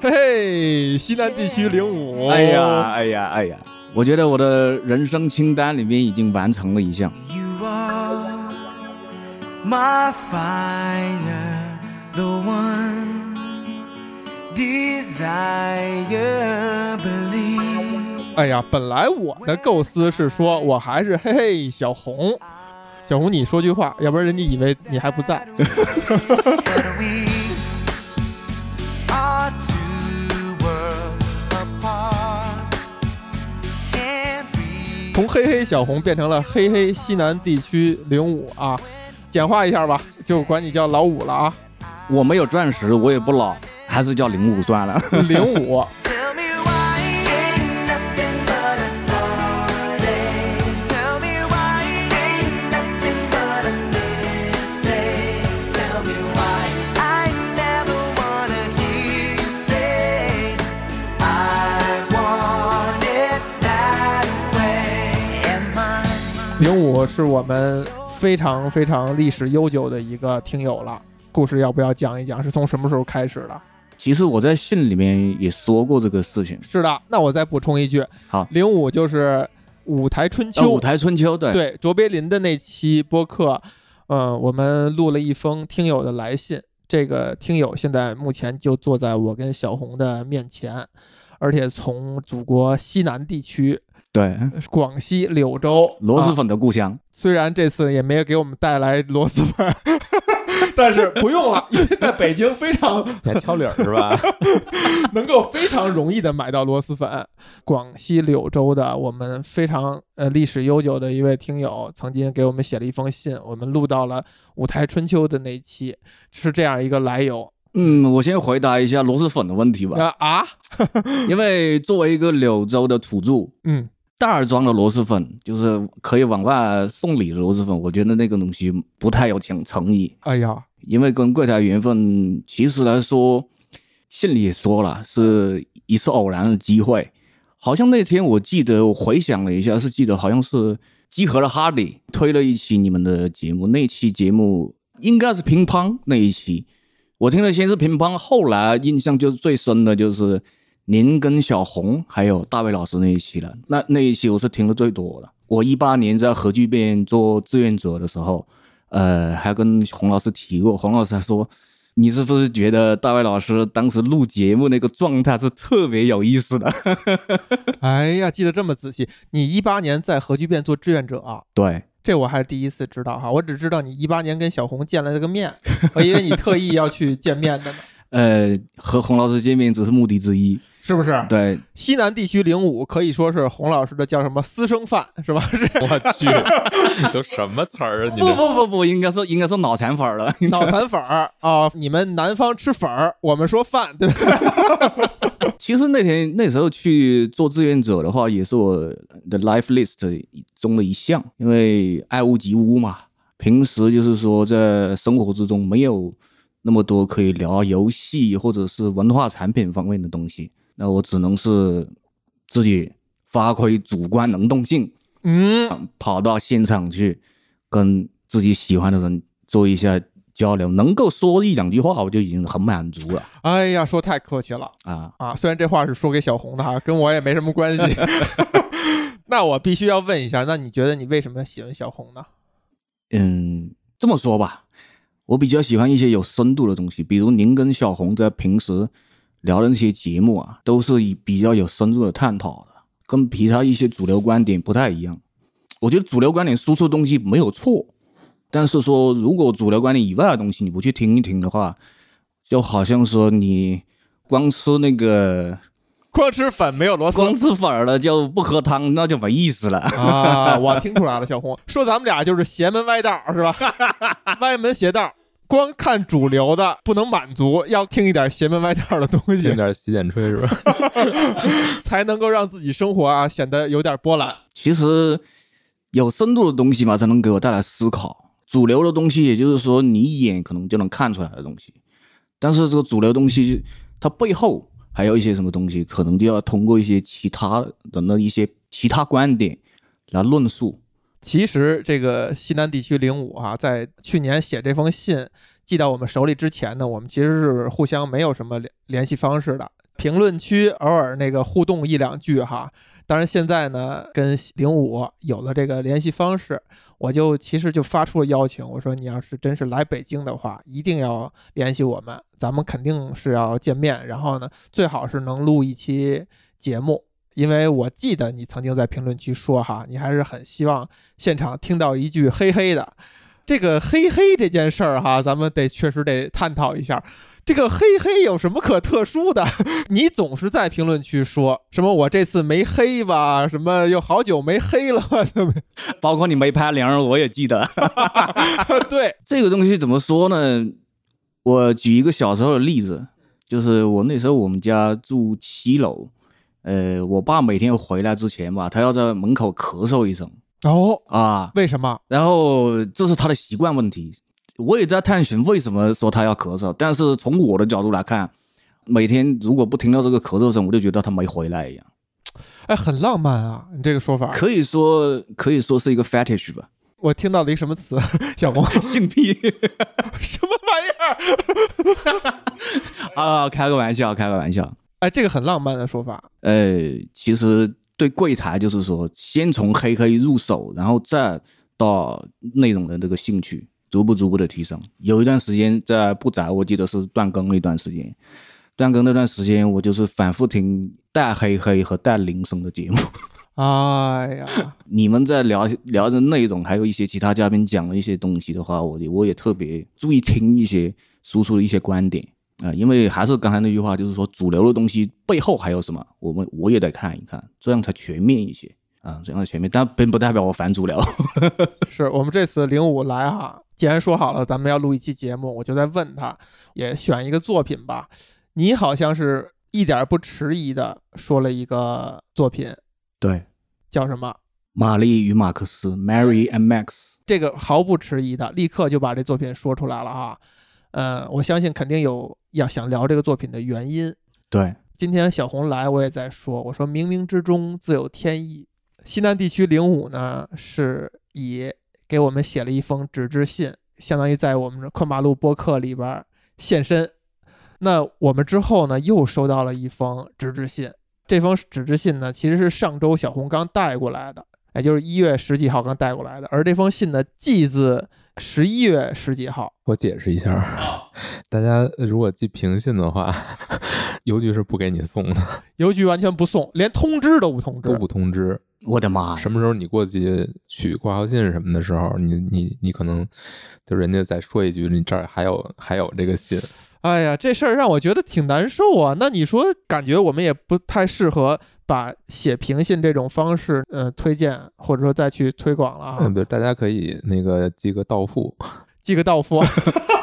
嘿嘿，西南地区零五。哎呀，哎呀，哎呀，我觉得我的人生清单里面已经完成了一项。You are my fire, the one desire, believe. 哎呀，本来我的构思是说我还是嘿嘿小红，小红你说句话，要不然人家以为你还不在。嘿嘿小红变成了嘿嘿西南地区零五啊，简化一下吧，就管你叫老五了啊，我没有钻石，我也不老，还是叫零五算了。零五。零五是我们非常非常历史悠久的一个听友了，故事要不要讲一讲？是从什么时候开始的？其实我在信里面也说过这个事情。是的，那我再补充一句，好零五就是舞台春秋，呃，舞台春秋，对，对卓别林的那期播客，呃，我们录了一封听友的来信。这个听友现在目前就坐在我跟小红的面前，而且从祖国西南地区对，广西柳州啊螺蛳粉的故乡。虽然这次也没有给我们带来螺蛳粉，但是不用了，因为在北京非常你还挑理儿是吧？能够非常容易的买到螺蛳粉。广西柳州的我们非常呃历史悠久的一位听友，曾经给我们写了一封信，我们录到了舞台春秋的那一期，是这样一个来由嗯，我先回答一下螺蛳粉的问题吧，啊啊，因为作为一个柳州的土著，嗯袋装的螺蛳粉就是可以往外送礼的螺蛳粉，我觉得那个东西不太有诚诚意，哎呀，因为跟柜台缘分，其实来说，信里也说了，是一次偶然的机会。好像那天我记得，我回想了一下，是记得好像是集合了哈里推了一期你们的节目，那期节目应该是乒乓那一期，我听了先是乒乓，后来印象就最深的就是您跟小红还有大卫老师那一期了。那那一期我是听的最多的。我一八年在核聚变做志愿者的时候，呃，还跟洪老师提过，洪老师还说，你是不是觉得大卫老师当时录节目那个状态是特别有意思的？哎呀，记得这么仔细。你一八年在核聚变做志愿者啊？对，这我还是第一次知道哈，我只知道你一八年跟小红见了这个面，我以为你特意要去见面的呢，呃，和洪老师见面只是目的之一。是不是？对，西南地区零五可以说是洪老师的叫什么私生饭是吧？是 我去，都什么词儿啊？你不不不不，应该说应该说脑残粉儿了。脑残粉儿啊！你们南方吃粉儿，我们说饭，对不对？其实那天那时候去做志愿者的话，也是我的 life list 中的一项，因为爱屋及乌嘛。平时就是说在生活之中没有那么多可以聊游戏或者是文化产品方面的东西，那我只能是自己发挥主观能动性，嗯，跑到现场去跟自己喜欢的人做一下交流，能够说一两句话，我就已经很满足了哎呀，说太客气了啊。啊！虽然这话是说给小红的哈，跟我也没什么关系。那我必须要问一下，那你觉得你为什么喜欢小红呢？嗯，这么说吧，我比较喜欢一些有深度的东西，比如您跟小红在平时聊的那些节目啊，都是以比较有深度的探讨的，跟其他一些主流观点不太一样。我觉得主流观点输出东西没有错，但是说如果主流观点以外的东西你不去听一听的话，就好像说你光吃那个光吃粉没有螺光吃粉儿了就不喝汤，那就没意思了。啊！我听出来了，小红 说咱们俩就是邪门歪道是吧？歪门邪道。光看主流的不能满足，要听一点邪门歪道的东西，听点洗剪吹是吧？才能够让自己生活啊显得有点波澜。其实有深度的东西嘛，才能给我带来思考。主流的东西，也就是说你一眼可能就能看出来的东西，但是这个主流东西它背后还有一些什么东西，可能就要通过一些其他的那一些其他观点来论述。其实这个西南地区零五啊，在去年写这封信寄到我们手里之前呢，我们其实是互相没有什么联联系方式的。评论区偶尔那个互动一两句哈。当然现在呢，跟零五有了这个联系方式，我就其实就发出了邀请，我说你要是真是来北京的话，一定要联系我们，咱们肯定是要见面，然后呢，最好是能录一期节目。因为我记得你曾经在评论区说哈，你还是很希望现场听到一句“嘿嘿”的。这个“嘿嘿”这件事儿哈，咱们得确实得探讨一下。这个“嘿嘿”有什么可特殊的？你总是在评论区说什么我这次没黑吧，什么又好久没黑了吧？对？包括你没拍零儿，我也记得。对，这个东西怎么说呢？我举一个小时候的例子，就是我那时候我们家住七楼，呃，我爸每天回来之前吧，他要在门口咳嗽一声哦，啊，为什么？然后这是他的习惯问题。我也在探寻为什么说他要咳嗽，但是从我的角度来看，每天如果不听到这个咳嗽声，我就觉得他没回来一样。哎，很浪漫啊，你这个说法。可以说可以说是一个 fetish 吧，我听到了一个什么词？小红，性癖什么玩意儿？啊，开个玩笑，开个玩笑。哎，这个很浪漫的说法。呃，其实对柜台就是说，先从黑黑入手，然后再到内容的这个兴趣，逐步逐步的提升。有一段时间在不宅，我记得是断更一段时间，断更那段时间，我就是反复听带黑黑和带铃声的节目。哎呀，你们在聊聊的内容，还有一些其他嘉宾讲的一些东西的话，我我也特别注意听一些输出的一些观点啊、因为还是刚才那句话，就是说主流的东西背后还有什么，我们我也得看一看，这样才全面一些啊，这样才全面。但并不代表我反主流。是我们这次零五来哈，既然说好了咱们要录一期节目，我就在问他，也选一个作品吧。你好像是一点不迟疑的说了一个作品，对，叫什么？玛丽与马克思 （Mary and Max）。这个毫不迟疑的，立刻就把这作品说出来了啊。呃，我相信肯定有要想聊这个作品的原因。对，今天小红来，我也在说，我说冥冥之中自有天意。西南地区零五呢，是以给我们写了一封纸质信，相当于在我们的困马路播客里边现身。那我们之后呢，又收到了一封纸质信。这封纸质信呢，其实是上周小红刚带过来的，也就是一月十几号刚带过来的。而这封信呢，寄自十一月十几号。我解释一下，大家如果寄平信的话，邮局是不给你送的，邮局完全不送，连通知都不通知。都不通知。我的妈！什么时候你过去取挂号信什么的时候，你你你可能就人家再说一句，你这儿还有还有这个信，哎呀，这事儿让我觉得挺难受啊。那你说，感觉我们也不太适合把写平信这种方式，呃，推荐或者说再去推广了啊嗯，。对，大家可以那个寄个到付，寄个到付，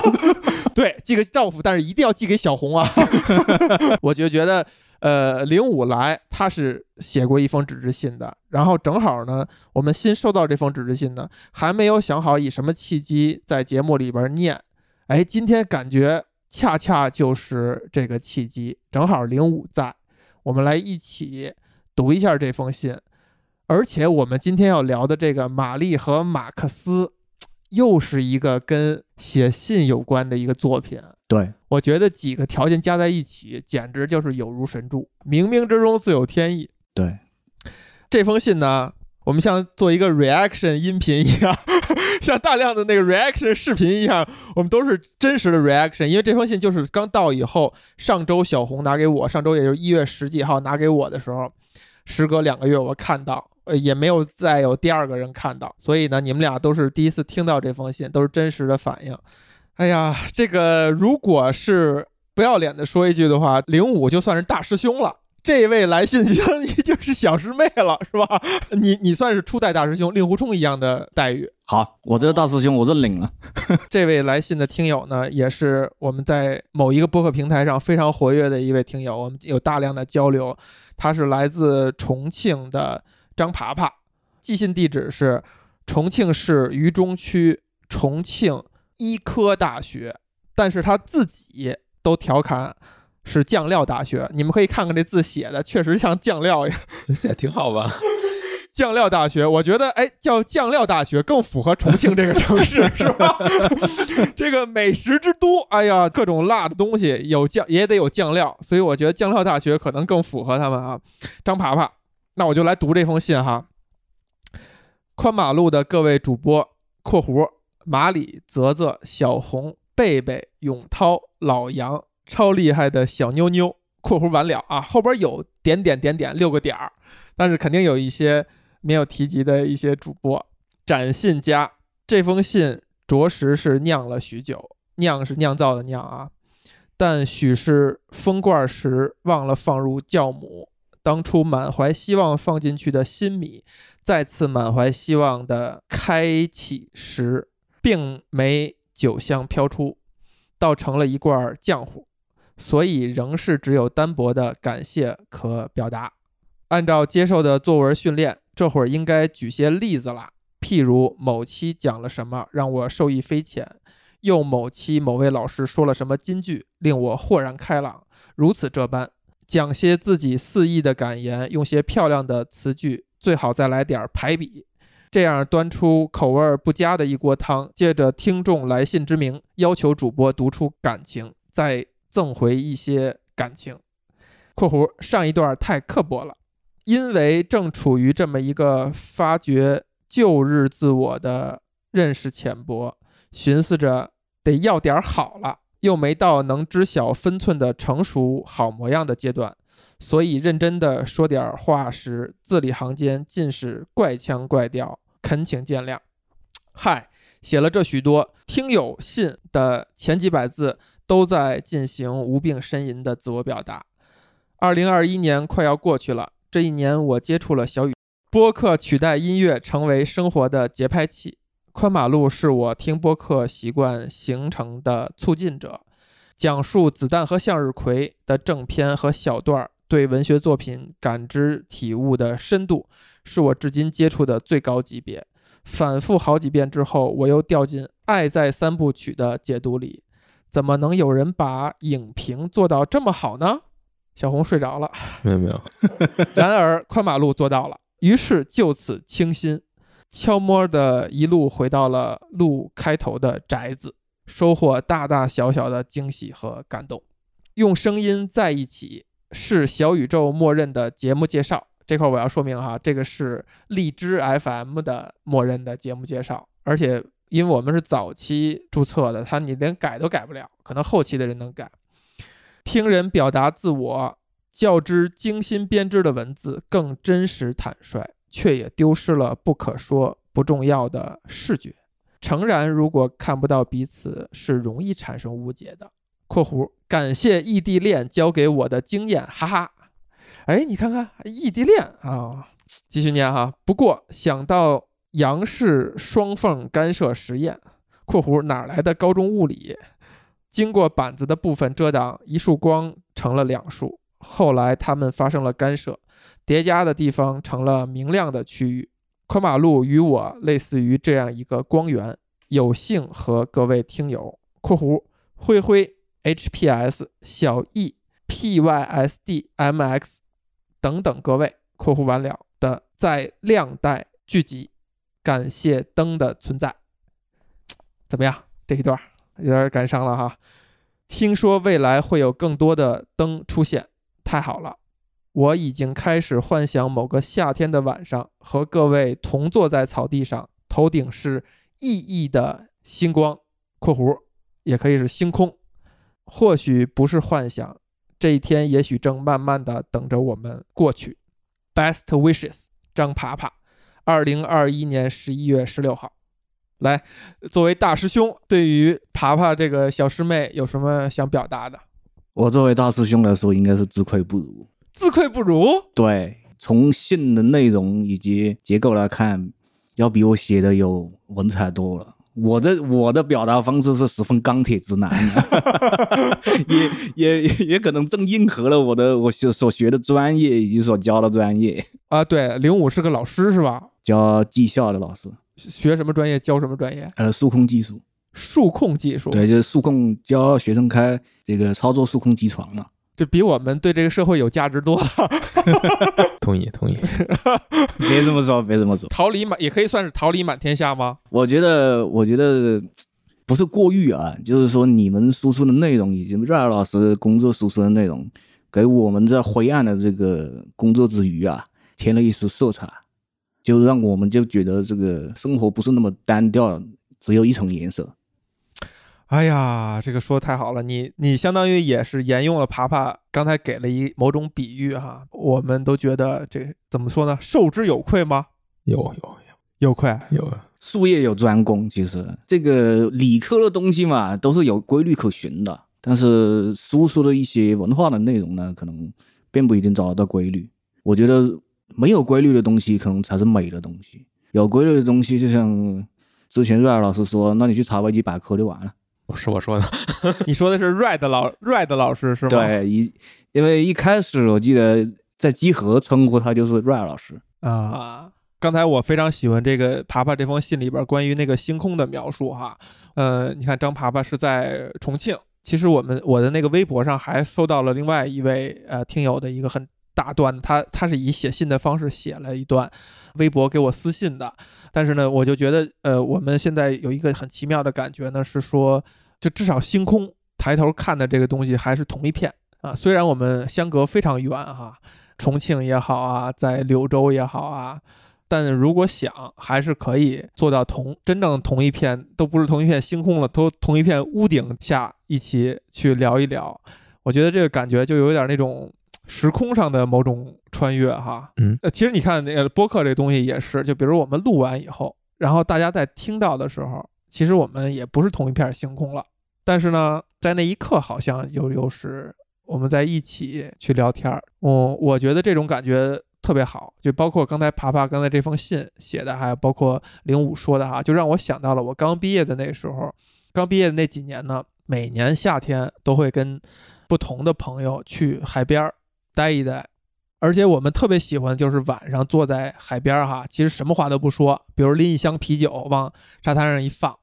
对，寄个到付，但是一定要寄给小红啊。我就觉得，呃，零五来他是写过一封纸质信的，然后正好呢，我们新收到这封纸质信呢，还没有想好以什么契机在节目里边念。哎，今天感觉恰恰就是这个契机，正好零五在，我们来一起读一下这封信。而且我们今天要聊的这个玛丽和马克思，又是一个跟写信有关的一个作品。对，我觉得几个条件加在一起，简直就是有如神助，冥冥之中自有天意。对，这封信呢，我们像做一个 reaction 音频一样，像大量的那个 reaction 视频一样，我们都是真实的 reaction。因为这封信就是刚到以后，上周小红拿给我，上周也就是一月十几号拿给我的时候，时隔两个月我看到，呃，也没有再有第二个人看到，所以呢，你们俩都是第一次听到这封信，都是真实的反应。哎呀，这个如果是不要脸的说一句的话，零五就算是大师兄了。这位来信相当于就是小师妹了，是吧？你你算是初代大师兄，令狐冲一样的待遇。好，我这个大师兄我认领了。这位来信的听友呢，也是我们在某一个播客平台上非常活跃的一位听友，我们有大量的交流。他是来自重庆的张爬爬，寄信地址是重庆市渝中区重庆医科大学，但是他自己都调侃是酱料大学。你们可以看看这字写的，确实像酱料呀。写得挺好吧？酱料大学，我觉得哎，叫酱料大学更符合重庆这个城市，是吧？这个美食之都，哎呀，各种辣的东西有酱也得有酱料，所以我觉得酱料大学可能更符合他们啊。张爬爬，那我就来读这封信哈。宽马路的各位主播（括弧马里、泽泽、小红、贝贝、永涛、老杨），超厉害的小妞妞（括弧完了啊），后边有点点点点六个点儿，但是肯定有一些没有提及的一些主播。展信家这封信着实是酿了许久，酿是酿造的酿啊，但许是封罐时忘了放入酵母，当初满怀希望放进去的新米，再次满怀希望的开启时，并没酒香飘出，倒成了一罐浆糊，所以仍是只有单薄的感谢可表达。按照接受的作文训练，这会儿应该举些例子啦。譬如某期讲了什么让我受益匪浅，又某期某位老师说了什么金句令我豁然开朗，如此这般，讲些自己肆意的感言，用些漂亮的词句，最好再来点排比，这样端出口味不佳的一锅汤，借着听众来信之名，要求主播读出感情，再赠回一些感情。（括弧上一段太刻薄了，因为正处于这么一个发掘旧日自我的认识浅薄，寻思着得要点好了，又没到能知晓分寸的成熟好模样的阶段，所以认真的说点话时，字里行间尽是怪腔怪调，恳请见谅。嗨，写了这许多听友信的前几百字，都在进行无病呻吟的自我表达。二零二一年快要过去了，这一年我接触了小雨播客，取代音乐成为生活的节拍器。宽马路是我听播客习惯形成的促进者，讲述子弹和向日葵的正片和小段儿对文学作品感知体悟的深度，是我至今接触的最高级别。反复好几遍之后，我又掉进《爱在三部曲》的解读里。怎么能有人把影评做到这么好呢？小红睡着了。没有没有，然而宽马路做到了，于是就此清新，悄摸的一路回到了路开头的宅子，收获大大小小的惊喜和感动。用声音在一起是小宇宙默认的节目介绍。这块我要说明哈，这个是荔枝 FM 的默认的节目介绍，而且因为我们是早期注册的，它你连改都改不了，可能后期的人能改。听人表达自我，较之精心编织的文字更真实坦率，却也丢失了不可说不重要的视觉。诚然，如果看不到彼此，是容易产生误解的。（括弧感谢异地恋教给我的经验，哈哈。）哎，你看看异地恋啊，继续念哈。不过想到杨氏双缝干涉实验（括弧哪来的高中物理），经过板子的部分遮挡，一束光成了两束。后来它们发生了干涉，叠加的地方成了明亮的区域。宽马路与我类似于这样一个光源，有幸和各位听友（括弧灰灰 HPS 小 E PYSD MX 等等各位）（括弧完了）的在亮带聚集，感谢灯的存在。怎么样？这一段有点感伤了哈。听说未来会有更多的灯出现，太好了！我已经开始幻想某个夏天的晚上，和各位同坐在草地上，头顶是熠熠的星光（括弧也可以是星空）。或许不是幻想，这一天也许正慢慢的等着我们过去。Best wishes，张爬爬，二零二一年十一月十六号。来，作为大师兄，对于爬爬这个小师妹有什么想表达的？我作为大师兄来说，应该是自愧不如。自愧不如，对，从信的内容以及结构来看，要比我写的有文采多了。我的我的表达方式是十分钢铁直男 的，也也也也可能正应和了我的我所所学的专业以及所教的专业，啊，对，零五是个老师是吧？教技校的老师，学什么专业教什么专业？呃，数控技术，数控技术。对，就是数控教学生开这个操作数控机床的。这比我们对这个社会有价值多了。同意同意。别这么说，别这么说。桃李满也可以算是桃李满天下吗？我觉得，我觉得不是过誉啊，就是说你们输出的内容以及瑞尔老师工作输出的内容，给我们在灰暗的这个工作之余啊，添了一丝色彩，就让我们就觉得这个生活不是那么单调，只有一层颜色。哎呀，这个说的太好了，你你相当于也是沿用了爬爬刚才给了一某种比喻哈，我们都觉得这怎么说呢？受之有愧吗？有有有有愧。有有，术业有专攻，其实这个理科的东西嘛，都是有规律可循的。但是输出的一些文化的内容呢，可能并不一定找得到规律。我觉得没有规律的东西，可能才是美的东西。有规律的东西，就像之前瑞尔老师说，那你去查维基百科就完了。是我说的。你说的是 Red 老 Red 老师是吗？对，一因为一开始我记得在集合称呼他就是 Red 老师。啊，刚才我非常喜欢这个爬爬这封信里边关于那个星空的描述哈。呃，你看张爬爬是在重庆，其实我们我的那个微博上还搜到了另外一位呃听友的一个很大段，他他是以写信的方式写了一段微博给我私信的，但是呢，我就觉得呃我们现在有一个很奇妙的感觉呢，是说就至少星空抬头看的这个东西还是同一片啊，虽然我们相隔非常远哈。重庆也好啊，在柳州也好啊，但如果想，还是可以做到同真正同一片，都不是同一片星空了，都同一片屋顶下一起去聊一聊。我觉得这个感觉就有点那种时空上的某种穿越哈。嗯。呃，其实你看那个播客这东西也是，就比如我们录完以后，然后大家在听到的时候，其实我们也不是同一片星空了，但是呢，在那一刻好像又又是我们在一起去聊天儿，我我觉得这种感觉特别好，就包括刚才爬爬刚才这封信写的，还有包括零五说的哈，就让我想到了我刚毕业的那时候，刚毕业的那几年呢，每年夏天都会跟不同的朋友去海边儿待一待，而且我们特别喜欢就是晚上坐在海边儿哈，其实什么话都不说，比如拎一箱啤酒往沙滩上一放，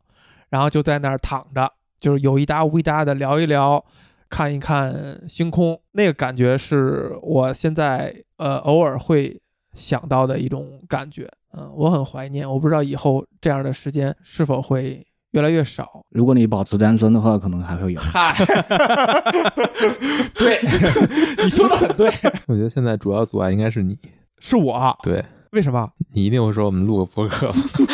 然后就在那儿躺着，就是有一搭无一搭的聊一聊。看一看星空，那个感觉是我现在呃偶尔会想到的一种感觉，嗯，我很怀念。我不知道以后这样的时间是否会越来越少。如果你保持单身的话，可能还会有。嗨，对，你说的很对，我觉得现在主要阻碍应该是你，是我。对为什么？你一定会说我们录个播客，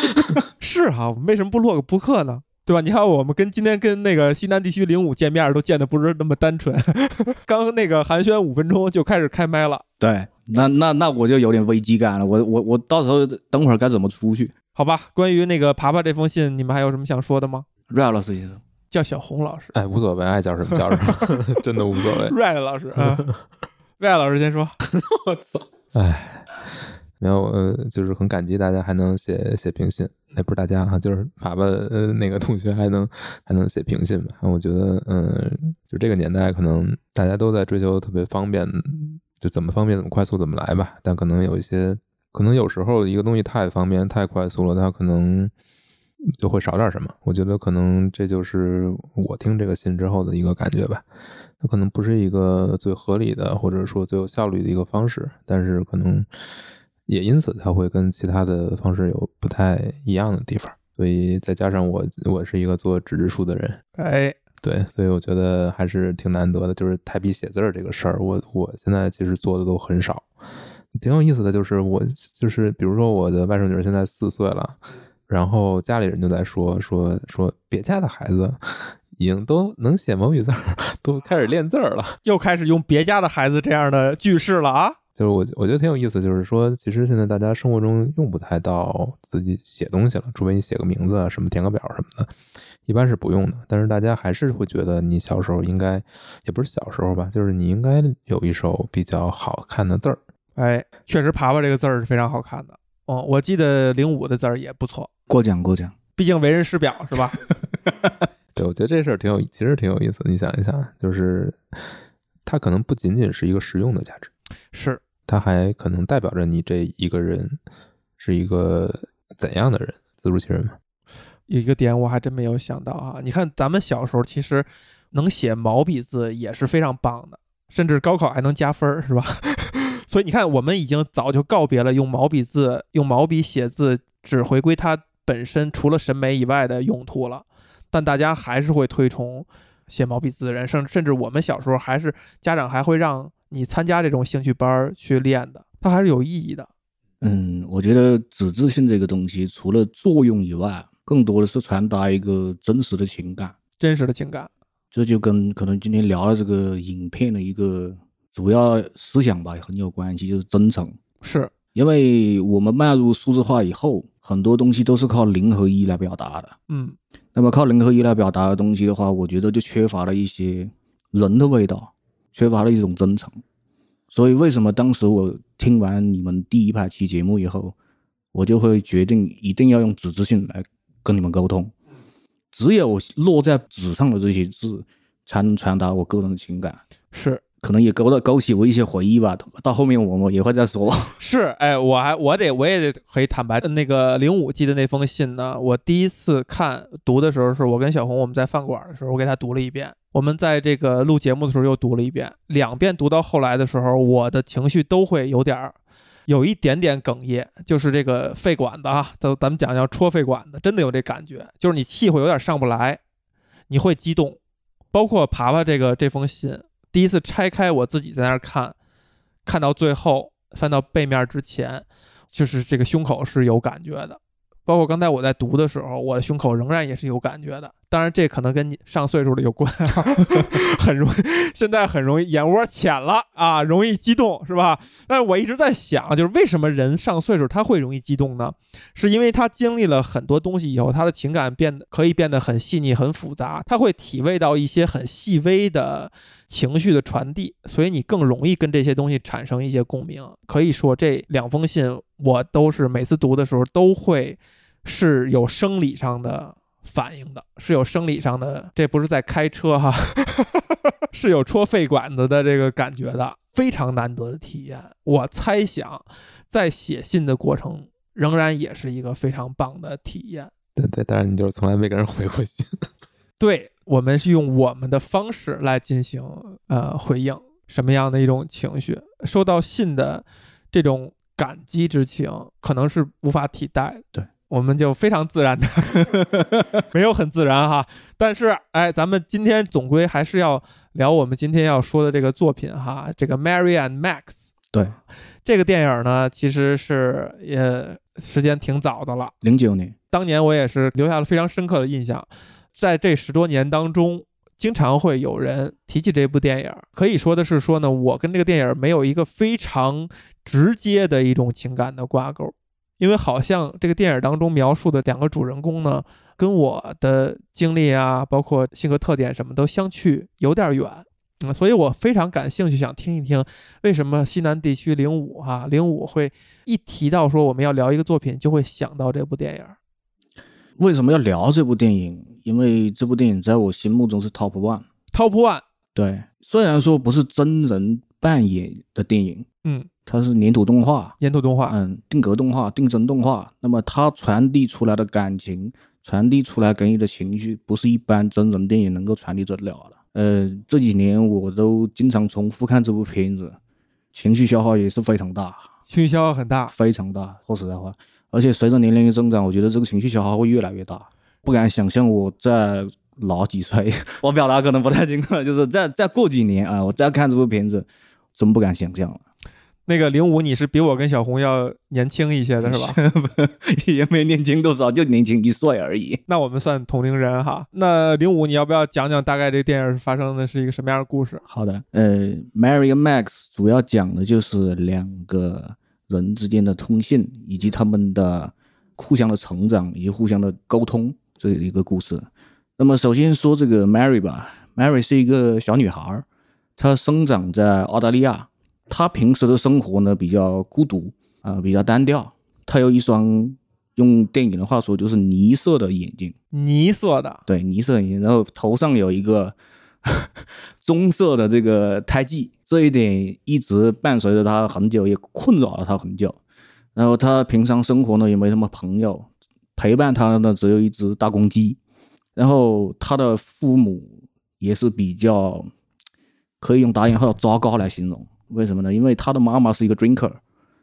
是哈，我们为什么不录个播客呢？对吧？你看，我们跟今天跟那个西南地区零五见面，都见的不是那么单纯，刚那个寒暄五分钟就开始开麦了，对，那那那我就有点危机感了。我我我到时候等会儿该怎么出去？好吧？关于那个爬爬这封信，你们还有什么想说的吗？瑞尔老师先生，叫小红老师，哎，无所谓，爱叫什么叫什么，真的无所谓。瑞爱老师啊，瑞爱老师先说。我操！哎，没有，呃，就是很感激大家还能写写评信，也不是大家了，就是爸爸呃那个同学还能还能写评信吧。我觉得，嗯，就这个年代，可能大家都在追求特别方便，就怎么方便怎么快速怎么来吧。但可能有一些，可能有时候一个东西太方便太快速了，它可能就会少点什么。我觉得可能这就是我听这个信之后的一个感觉吧。它可能不是一个最合理的，或者说最有效率的一个方式，但是可能也因此它会跟其他的方式有不太一样的地方。所以再加上我，我是一个做纸质书的人，哎，对，所以我觉得还是挺难得的。就是抬笔写字儿这个事儿，我我现在其实做的都很少。挺有意思的就是我就是比如说我的外甥女儿现在四岁了，然后家里人就在说说说别家的孩子已经都能写毛笔字儿，都开始练字儿了。又开始用别家的孩子这样的句式了啊！就是我我觉得挺有意思，就是说，其实现在大家生活中用不太到自己写东西了，除非你写个名字啊，什么填个表什么的，一般是不用的。但是大家还是会觉得你小时候应该，也不是小时候吧，就是你应该有一手比较好看的字儿。哎，确实“爬爬”这个字儿是非常好看的。哦，我记得零五的字儿也不错，过奖过奖。毕竟为人师表是吧？对，我觉得这事儿挺有，其实挺有意思。你想一想，就是它可能不仅仅是一个实用的价值，是，它还可能代表着你这一个人是一个怎样的人，自如其人吗。有一个点我还真没有想到啊！你看咱们小时候其实能写毛笔字也是非常棒的，甚至高考还能加分儿，是吧？所以你看，我们已经早就告别了用毛笔字、用毛笔写字只回归它本身除了审美以外的用途了，但大家还是会推崇写毛笔字的人，甚甚至我们小时候还是家长还会让你参加这种兴趣班儿去练的，它还是有意义的。嗯，我觉得纸质性这个东西，除了作用以外，更多的是传达一个真实的情感。真实的情感，这就跟可能今天聊的这个影片的一个主要思想吧，很有关系，就是真诚。是因为我们迈入数字化以后，很多东西都是靠零和一来表达的。嗯，那么靠零和一来表达的东西的话，我觉得就缺乏了一些人的味道，缺乏了一种真诚。所以为什么当时我听完你们第一排期节目以后，我就会决定一定要用纸质性来跟你们沟通，只有落在纸上的这些字，才能传达我个人的情感。是可能也勾到勾起我一些回忆吧，到后面我们也会再说。是，哎，我还我得我也得可以坦白，那个零五寄的那封信呢，我第一次看读的时候，是我跟小红我们在饭馆的时候，我给他读了一遍。我们在这个录节目的时候又读了一遍，两遍读到后来的时候，我的情绪都会有点儿，有一点点哽咽，就是这个肺管子啊，咱咱们讲叫戳肺管子，真的有这感觉，就是你气会有点上不来，你会激动。包括爬爬这个这封信，第一次拆开，我自己在那儿看，看到最后翻到背面之前，就是这个胸口是有感觉的。包括刚才我在读的时候，我的胸口仍然也是有感觉的。当然，这可能跟你上岁数了有关，很容易，现在很容易眼窝浅了啊，容易激动，是吧？但是我一直在想，就是为什么人上岁数他会容易激动呢？是因为他经历了很多东西以后，他的情感变得可以变得很细腻、很复杂，他会体味到一些很细微的情绪的传递，所以你更容易跟这些东西产生一些共鸣。可以说，这两封信我都是每次读的时候都会是有生理上的反应的，是有生理上的，这不是在开车哈，是有戳肺管子的这个感觉的，非常难得的体验。我猜想，在写信的过程仍然也是一个非常棒的体验。对对，但是你就是从来没给人回过信。对我们是用我们的方式来进行呃回应，什么样的一种情绪，收到信的这种感激之情，可能是无法替代的。对，我们就非常自然的，没有很自然哈。但是哎，咱们今天总归还是要聊我们今天要说的这个作品哈，这个《Mary and Max》。对，这个电影呢，其实是也时间挺早的了，零九年，当年我也是留下了非常深刻的印象。在这十多年当中，经常会有人提起这部电影。可以说的是说呢，我跟这个电影没有一个非常直接的一种情感的挂钩，因为好像这个电影当中描述的两个主人公呢，跟我的经历啊，包括性格特点什么都相去有点远。嗯，所以我非常感兴趣，想听一听为什么西南地区零五哈零五会一提到说我们要聊一个作品，就会想到这部电影。为什么要聊这部电影？因为这部电影在我心目中是 top one。Top One，对，虽然说不是真人扮演的电影，嗯，它是粘土动画，粘土动画，嗯，定格动画、定帧动画，那么它传递出来的感情，传递出来给你的情绪，不是一般真人电影能够传递得了的。呃，这几年我都经常重复看这部片子，情绪消耗也是非常大，情绪消耗很大。非常大。说实在话，而且随着年龄的增长，我觉得这个情绪消耗会越来越大。不敢想象我在老几岁，我表达可能不太清楚，就是再再过几年啊，我再看这部片子，真不敢想象了。那个零五，你是比我跟小红要年轻一些的是吧？也没年轻多少，就年轻一岁而已。那我们算同龄人哈。那零五，你要不要讲讲大概这电影发生的是一个什么样的故事？好的，呃，Mary 和 Max 主要讲的就是两个人之间的通信，以及他们的互相的成长以及互相的沟通这一个故事。那么首先说这个 Mary 吧，Mary 是一个小女孩儿，她生长在澳大利亚，她平时的生活呢比较孤独啊、比较单调。他有一双用电影的话说就是泥色的眼睛，泥色的，对，泥色眼睛，然后头上有一个 棕色的这个胎记，这一点一直伴随着他很久，也困扰了他很久。然后他平常生活呢也没什么朋友，陪伴他的呢只有一只大公鸡。然后他的父母也是比较可以用打引号的糟糕来形容。为什么呢？因为他的妈妈是一个 drinker，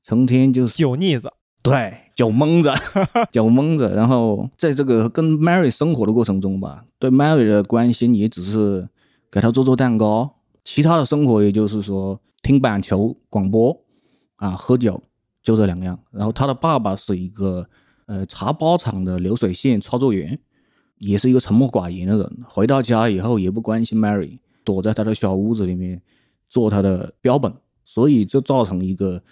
成天就是酒腻子，对，酒蒙子，酒蒙子。然后在这个跟 Mary 生活的过程中吧，对 Mary 的关心也只是给她做做蛋糕，其他的生活也就是说听板球广播啊，喝酒，就这两样。然后他的爸爸是一个呃茶包厂的流水线操作员，也是一个沉默寡言的人。回到家以后也不关心 Mary，躲在他的小屋子里面做他的标本，所以就造成一个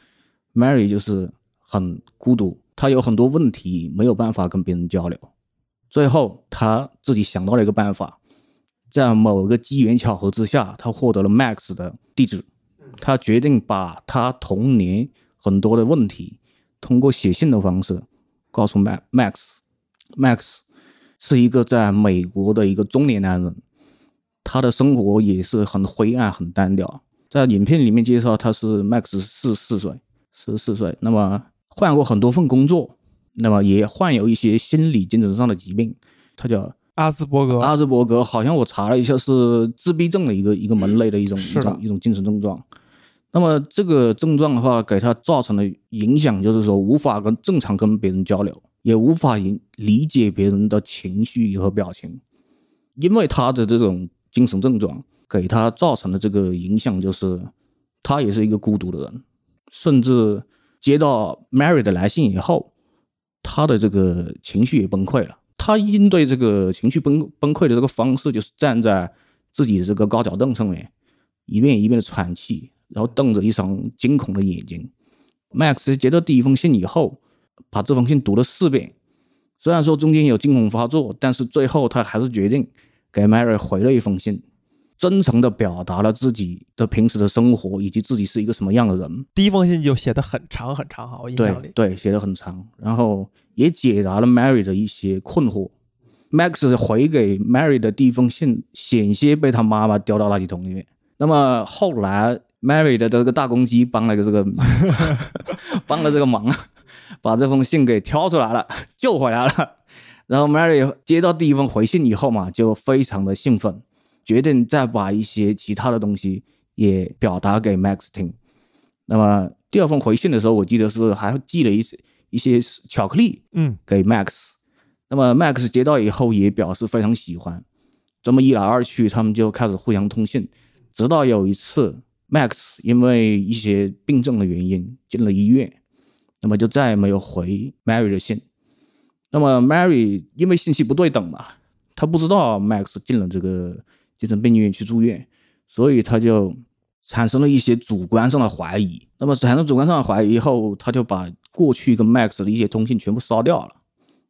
Mary 就是很孤独，她有很多问题没有办法跟别人交流。最后他自己想到了一个办法，在某个机缘巧合之下，他获得了 Max 的地址，他决定把他童年很多的问题通过写信的方式告诉。Max Max 是一个在美国的一个中年男人，他的生活也是很灰暗、很单调。在影片里面介绍，他是 Max 四十四岁，十四岁，那么换过很多份工作，那么也患有一些心理精神上的疾病，他叫阿兹伯格，阿兹伯格，好像我查了一下是自闭症的一个一个门类的一种一种一种精神症状。那么这个症状的话，给他造成的影响就是说，无法跟正常跟别人交流，也无法理理解别人的情绪和表情，因为他的这种精神症状给他造成的这个影响就是，他也是一个孤独的人，甚至接到 Mary 的来信以后，他的这个情绪也崩溃了。他应对这个情绪崩崩溃的这个方式，就是站在自己的这个高脚凳上面，一遍一遍的喘气，然后瞪着一双惊恐的眼睛。Max 接到第一封信以后，把这封信读了四遍，虽然说中间有惊恐发作，但是最后他还是决定给 Mary 回了一封信，真诚的表达了自己的平时的生活以及自己是一个什么样的人。第一封信就写的很长很长哈，我印象里。对对，写的很长，然后也解答了 Mary 的一些困惑。Max 回给 Mary 的第一封信，险些被他妈妈丢到垃圾桶里面。那么后来，Mary 的这个大公鸡帮了个这个 帮了这个忙，把这封信给挑出来了，救回来了。然后 Mary 接到第一封回信以后嘛，就非常的兴奋，决定再把一些其他的东西也表达给 Max 听。那么第二封回信的时候，我记得是还寄了一些一些巧克力嗯，给 Max。那么 Max 接到以后也表示非常喜欢，这么一来二去，他们就开始互相通信，直到有一次 Max 因为一些病症的原因进了医院，那么就再也没有回 Mary 的信。那么 Mary 因为信息不对等嘛，她不知道 Max 进了这个精神病院去住院，所以她就产生了一些主观上的怀疑。那么产生主观上的怀疑以后，她就把过去跟 Max 的一些通信全部烧掉了。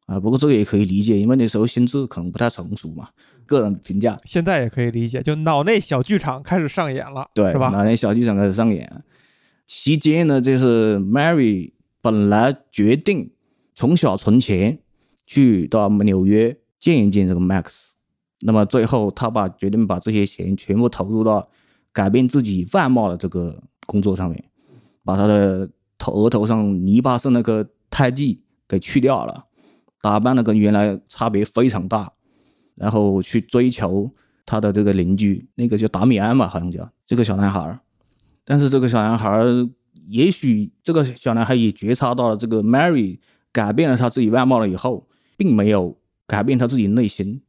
啊，不过这个也可以理解，因为那时候心智可能不太成熟嘛。个人评价，现在也可以理解，就脑内小剧场开始上演了，对，是吧？脑内小剧场开始上演。期间呢，就是 Mary 本来决定从小存钱去到纽约见一见这个 Max，那么最后他把决定把这些钱全部投入到改变自己外貌的这个工作上面，把他的头额头上泥巴色那个胎记给去掉了，打扮的跟原来差别非常大，然后去追求他的这个邻居，那个叫达米安嘛，好像叫这个小男孩儿。但是这个小男孩儿，也许这个小男孩也觉察到了这个 Mary 改变了他自己外貌了以后，并没有改变他自己内心，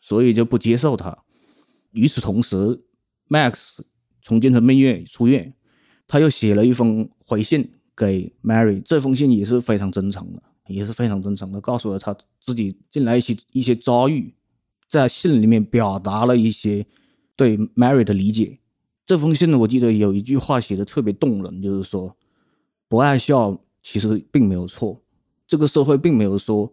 所以就不接受他。与此同时，Max 从精神病院出院，他又写了一封回信给 Mary，这封信也是非常真诚的，也是非常真诚的，告诉了他自己近来一些一些遭遇，在信里面表达了一些对 Mary 的理解。这封信呢，我记得有一句话写的特别动人，就是说，不爱笑其实并没有错，这个社会并没有说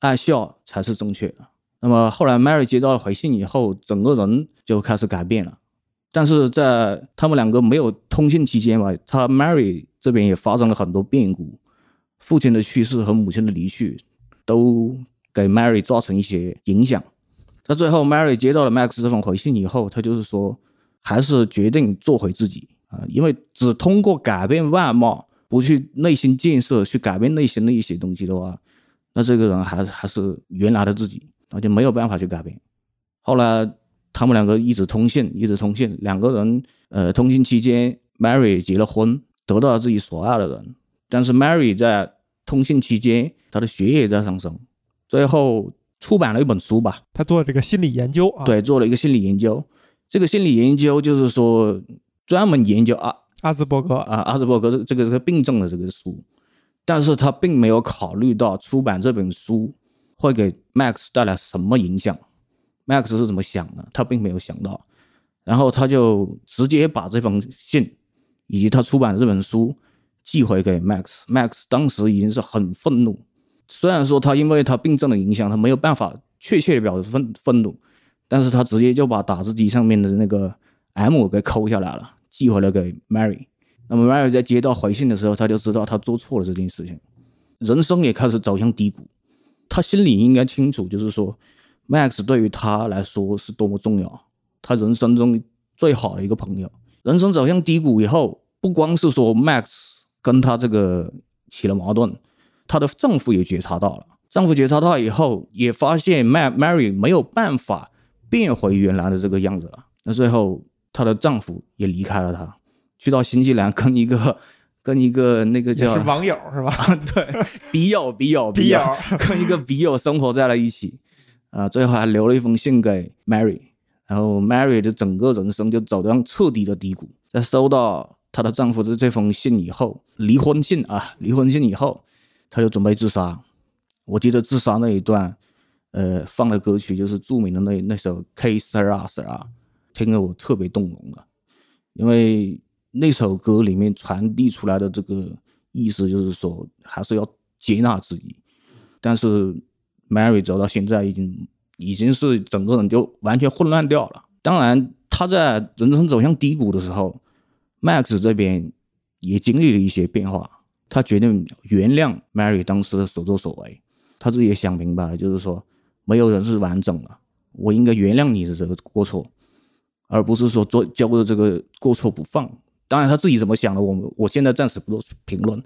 爱笑才是正确的。那么后来 Mary 接到了回信以后，整个人就开始改变了。但是在他们两个没有通信期间吧，他 Mary 这边也发生了很多变故，父亲的去世和母亲的离去都给 Mary 造成一些影响。在最后，Mary 接到了 Max 这封回信以后，他就是说，还是决定做回自己啊，因为只通过改变外貌，不去内心建设，去改变内心的一些东西的话，那这个人还还是原来的自己，那就没有办法去改变。后来他们两个一直通信，一直通信。两个人呃通信期间，Mary 结了婚，得到了自己所爱的人。但是 Mary 在通信期间，她的学业也在上升，最后出版了一本书吧，他做这个心理研究啊，，对，做了一个心理研究。这个心理研究就是说专门研究啊阿兹伯格啊阿兹伯格这这个这个病症的这个书，但是他并没有考虑到出版这本书会给 Max 带来什么影响。Max 是怎么想的？他并没有想到，然后他就直接把这封信以及他出版的这本书寄回给 Max。Max 当时已经是很愤怒，虽然说他因为他病症的影响，他没有办法确切的表示愤愤怒，但是他直接就把打字机上面的那个 M 给抠下来了，寄回了给 Mary。那么 Mary 在接到回信的时候，他就知道他做错了这件事情，人生也开始走向低谷。他心里应该清楚，就是说 Max 对于他来说是多么重要，他人生中最好的一个朋友。人生走向低谷以后，不光是说 Max 跟他这个起了矛盾，她的丈夫也觉察到了。丈夫觉察到以后，也发现 Ma Mary 没有办法变回原来的这个样子了。那最后，她的丈夫也离开了她，去到新西兰跟一个跟一个那个叫是网友是吧？对笔友笔友笔友跟一个笔友生活在了一起，啊、最后还留了一封信给 Mary，然后 Mary 的整个人生就走向彻底的低谷。在收到她的丈夫的这封信以后，离婚信啊，离婚信以后，她就准备自杀。我记得自杀那一段，呃，放的歌曲就是著名的那那首《K Sara Sara》，听得我特别动容的，因为那首歌里面传递出来的这个意思就是说，还是要接纳自己。但是 Mary 走到现在已经已经是整个人就完全混乱掉了。当然，他在人生走向低谷的时候，Max 这边也经历了一些变化。他决定原谅 Mary 当时的所作所为，他自己也想明白了，就是说没有人是完整的，我应该原谅你的这个过错，而不是说做交的这个过错不放。当然他自己怎么想的，我们我现在暂时不做评论。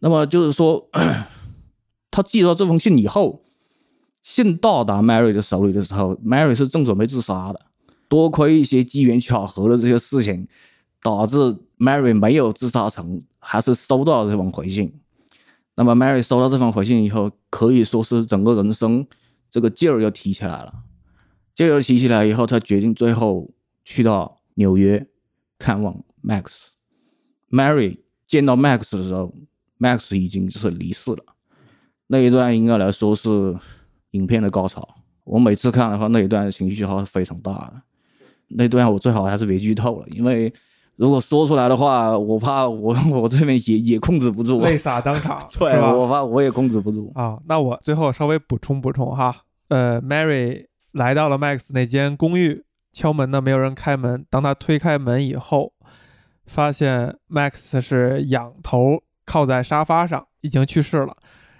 那么就是说，他寄到这封信以后，信到达 Mary 的手里的时候，Mary 是正准备自杀的。多亏一些机缘巧合的这些事情，导致 Mary 没有自杀成，还是收到了这封回信。那么 Mary 收到这封回信以后，可以说是整个人生这个劲儿又提起来了。劲儿提起来以后，他决定最后去到纽约看望 Max。Mary 见到 Max 的时候，Max 已经就是离世了。那一段应该来说是影片的高潮。我每次看的话，那一段情绪消耗是非常大的。那段我最好还是别剧透了，因为如果说出来的话，我怕我 我这边也也控制不住。泪洒当场，对，吧？我怕我也控制不住。啊，那我最后稍微补充补充哈，呃，Mary 来到了 Max 那间公寓，敲门呢，没有人开门。当他推开门以后，发现 Max 是仰头靠在沙发上，已经去世了。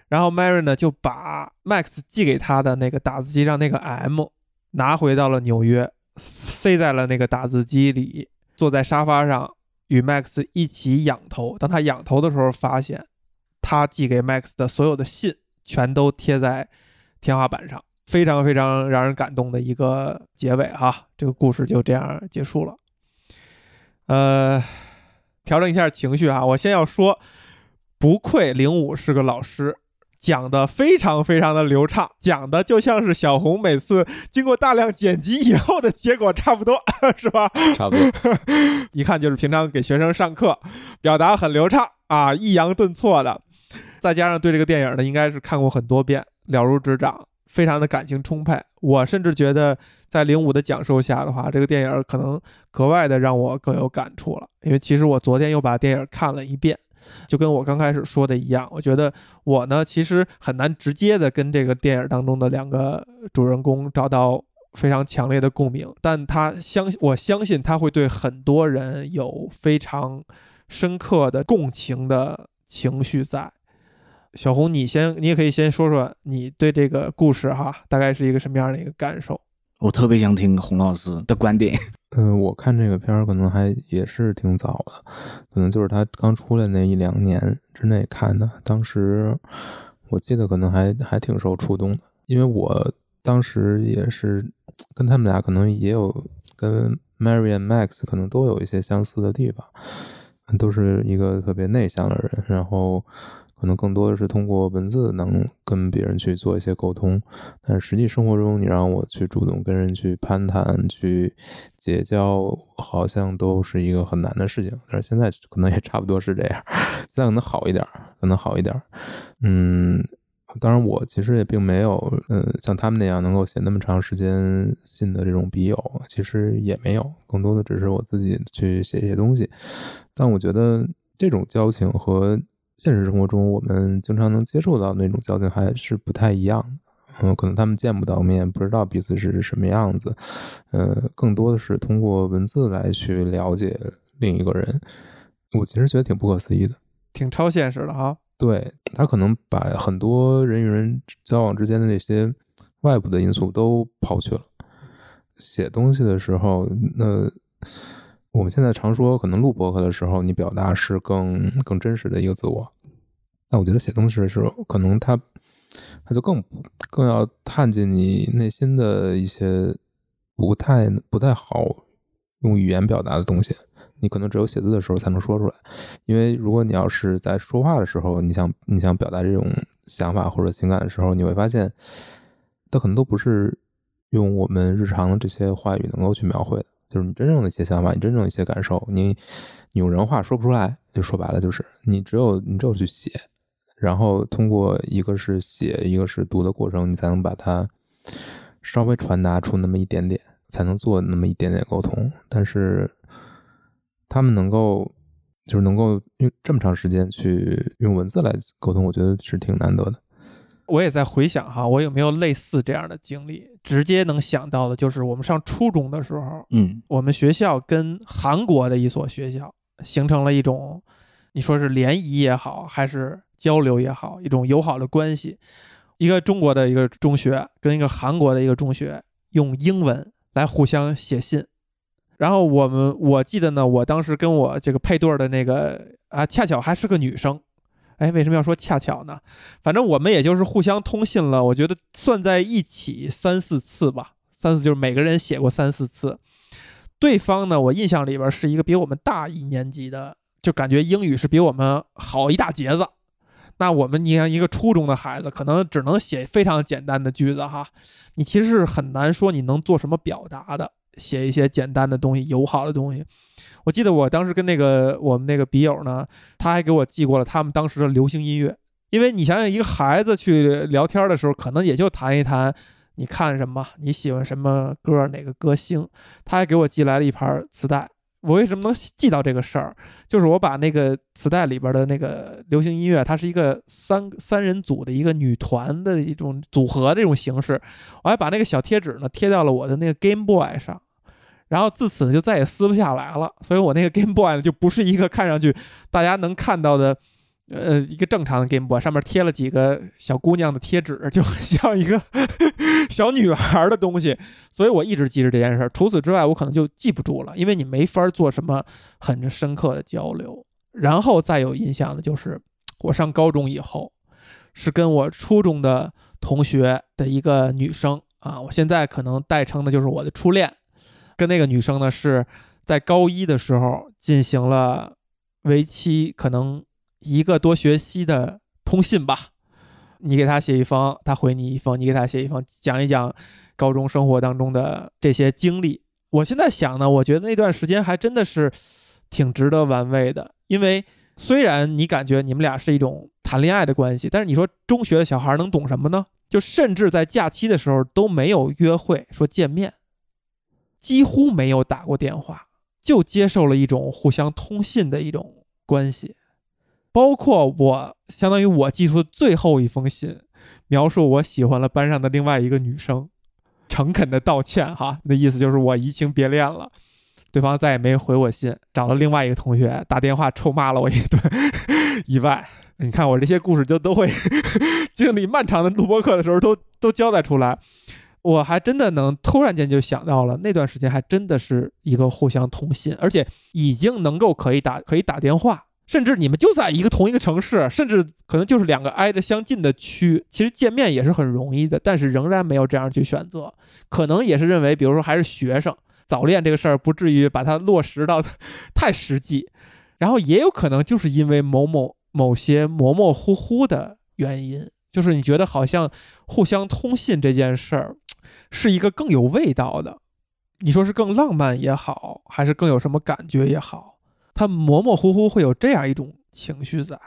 然后 Mary 呢就把 Max 寄给他的那个打字机上那个 M 拿回到了纽约，塞在了那个打字机里，坐在沙发上与 Max 一起仰头。当他仰头的时候，发现他寄给 Max 的所有的信全都贴在天花板上，非常非常让人感动的一个结尾哈。这个故事就这样结束了。呃，调整一下情绪啊，我先要说，不愧零五是个老师。讲的非常非常的流畅，讲的就像是小红每次经过大量剪辑以后的结果差不多，是吧？差不多。一看就是平常给学生上课，表达很流畅啊，抑扬顿挫的。再加上对这个电影呢，应该是看过很多遍，了如指掌，非常的感情充沛。我甚至觉得，在零五的讲授下的话，这个电影可能格外的让我更有感触了。因为其实我昨天又把电影看了一遍，就跟我刚开始说的一样，我觉得我呢其实很难直接的跟这个电影当中的两个主人公找到非常强烈的共鸣，但他相我相信他会对很多人有非常深刻的共情的情绪在。小红，你先，你也可以先说说你对这个故事哈，大概是一个什么样的一个感受？我特别想听洪老师的观点。嗯，我看这个片儿可能还也是挺早的，可能就是他刚出来那一两年之内看的。当时我记得可能还还挺受触动的，因为我当时也是跟他们俩可能也有跟 Mary and Max 可能都有一些相似的地方，都是一个特别内向的人，然后可能更多的是通过文字能跟别人去做一些沟通，但实际生活中你让我去主动跟人去攀谈、去结交，好像都是一个很难的事情。但是现在可能也差不多是这样，现在可能好一点，可能好一点，嗯。当然，我其实也并没有，嗯，像他们那样能够写那么长时间信的这种笔友，其实也没有，更多的只是我自己去写一些东西。但我觉得这种交情和现实生活中我们经常能接触到那种交情还是不太一样的。嗯，可能他们见不到面，不知道彼此是什么样子，呃，更多的是通过文字来去了解另一个人。我其实觉得挺不可思议的。挺超现实的哈。对他可能把很多人与人交往之间的那些外部的因素都抛去了。写东西的时候，那我们现在常说，可能录博客的时候，你表达是更更真实的一个自我。那我觉得写东西的时候，可能他他就更更要探进你内心的一些不太不太好用语言表达的东西。你可能只有写字的时候才能说出来，因为如果你要是在说话的时候，你想你想表达这种想法或者情感的时候，你会发现，它可能都不是用我们日常的这些话语能够去描绘的。就是你真正的一些想法，你真正一些感受，你你用人话说不出来，就说白了就是你只有你只有去写，然后通过一个是写，一个是读的过程，你才能把它稍微传达出那么一点点，才能做那么一点点沟通，但是。他们能够，就是能够用这么长时间去用文字来沟通，我觉得是挺难得的。我也在回想哈，我有没有类似这样的经历？直接能想到的就是我们上初中的时候，嗯我们学校跟韩国的一所学校形成了一种，你说是联谊也好，还是交流也好，一种友好的关系。一个中国的一个中学跟一个韩国的一个中学用英文来互相写信。然后我们我记得呢，我当时跟我这个配对的那个啊，恰巧还是个女生。哎，为什么要说恰巧呢？反正我们也就是互相通信了，我觉得算在一起三四次吧，三次就是每个人写过三四次。对方呢，我印象里边是一个比我们大一年级的，就感觉英语是比我们好一大截子。那我们你看一个初中的孩子，可能只能写非常简单的句子哈，你其实是很难说你能做什么表达的。写一些简单的东西，友好的东西。我记得我当时跟那个我们那个笔友呢，他还给我寄过了他们当时的流行音乐。因为你想想，一个孩子去聊天的时候，可能也就谈一谈你看什么，你喜欢什么歌，哪个歌星。他还给我寄来了一盘磁带。我为什么能记到这个事儿？就是我把那个磁带里边的那个流行音乐，它是一个三三人组的一个女团的一种组合这种形式，我还把那个小贴纸呢贴到了我的那个 Game Boy 上。然后自此就再也撕不下来了，所以我那个 Game Boy 呢就不是一个看上去大家能看到的，呃，一个正常的 Game Boy，上面贴了几个小姑娘的贴纸，就很像一个 小女孩的东西。所以我一直记着这件事儿。除此之外，我可能就记不住了，因为你没法做什么很深刻的交流。然后再有印象的就是我上高中以后，是跟我初中的同学的一个女生啊，我现在可能代称的就是我的初恋。跟那个女生呢是在高一的时候进行了为期可能一个多学期的通信吧。你给他写一封，他回你一封；你给他写一封，讲一讲高中生活当中的这些经历。我现在想呢，我觉得那段时间还真的是挺值得玩味的，因为虽然你感觉你们俩是一种谈恋爱的关系，但是你说中学的小孩能懂什么呢？就甚至在假期的时候都没有约会，说见面。几乎没有打过电话，就接受了一种互相通信的一种关系。包括我，相当于我寄出最后一封信，描述我喜欢了班上的另外一个女生，诚恳的道歉哈，那意思就是我移情别恋了。对方再也没回我信，找了另外一个同学打电话臭骂了我一顿。以外，你看我这些故事就都会 经历漫长的录播课的时候都都交代出来。我还真的能突然间就想到了，那段时间还真的是一个互相通信，而且已经能够可以打可以打电话，甚至你们就在一个同一个城市，甚至可能就是两个挨着相近的区，其实见面也是很容易的，但是仍然没有这样去选择，可能也是认为，比如说还是学生，早恋这个事儿不至于把它落实到太实际，然后也有可能就是因为某某某些模模糊糊的原因，就是你觉得好像互相通信这件事儿是一个更有味道的，你说是更浪漫也好，还是更有什么感觉也好，它模模糊糊会有这样一种情绪在。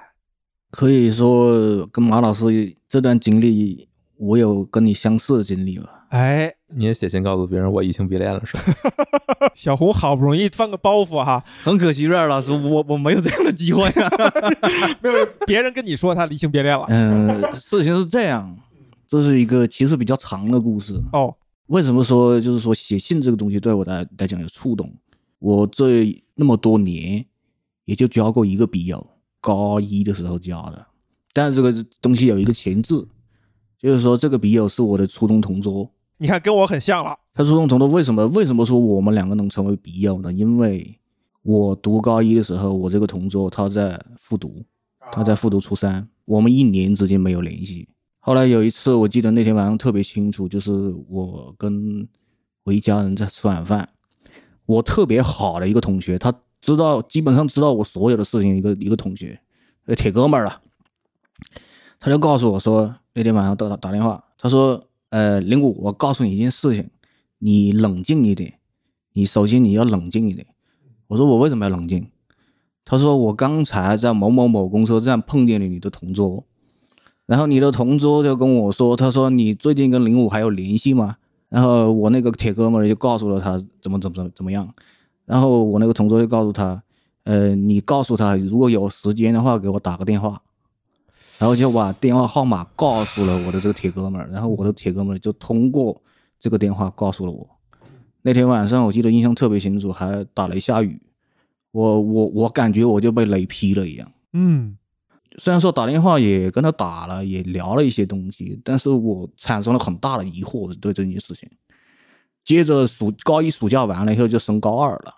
可以说跟马老师这段经历，我有跟你相似的经历吧。哎，你也写信告诉别人我移情别恋了是吧？小胡好不容易放个包袱哈，很可惜，瑞尔老师，我我没有这样的机会啊。没有别人跟你说他移情别恋了。嗯、事情是这样，这是一个其实比较长的故事。哦，为什么说就是说写信这个东西对我来来讲有触动？我这那么多年也就交过一个笔友，高一的时候交的，但是这个东西有一个前置，就是说这个笔友是我的初中同桌。你看跟我很像了。他初中同桌为什么为什么说我们两个能成为笔友呢？因为我读高一的时候，我这个同桌他在复读，他在复读初三，我们一年之间没有联系。后来有一次，我记得那天晚上特别清楚，就是我跟我一家人在吃晚饭，我特别好的一个同学，他知道基本上知道我所有的事情，一个一个同学，呃，铁哥们儿了，他就告诉我说，那天晚上打打电话，他说，呃，林谷，我告诉你一件事情，你冷静一点，你首先你要冷静一点。我说我为什么要冷静？他说我刚才在某某某公车站碰见了你的同桌，然后你的同桌就跟我说，他说你最近跟林武还有联系吗？然后我那个铁哥们儿就告诉了他怎么怎么怎么怎么样，然后我那个同桌就告诉他，呃，你告诉他如果有时间的话给我打个电话，然后就把电话号码告诉了我的这个铁哥们儿，然后我的铁哥们儿就通过这个电话告诉了我。那天晚上我记得印象特别清楚，还打雷下雨，我我我感觉我就被雷劈了一样。嗯，虽然说打电话也跟他打了，也聊了一些东西，但是我产生了很大的疑惑对这件事情。接着暑高一暑假完了以后就升高二了，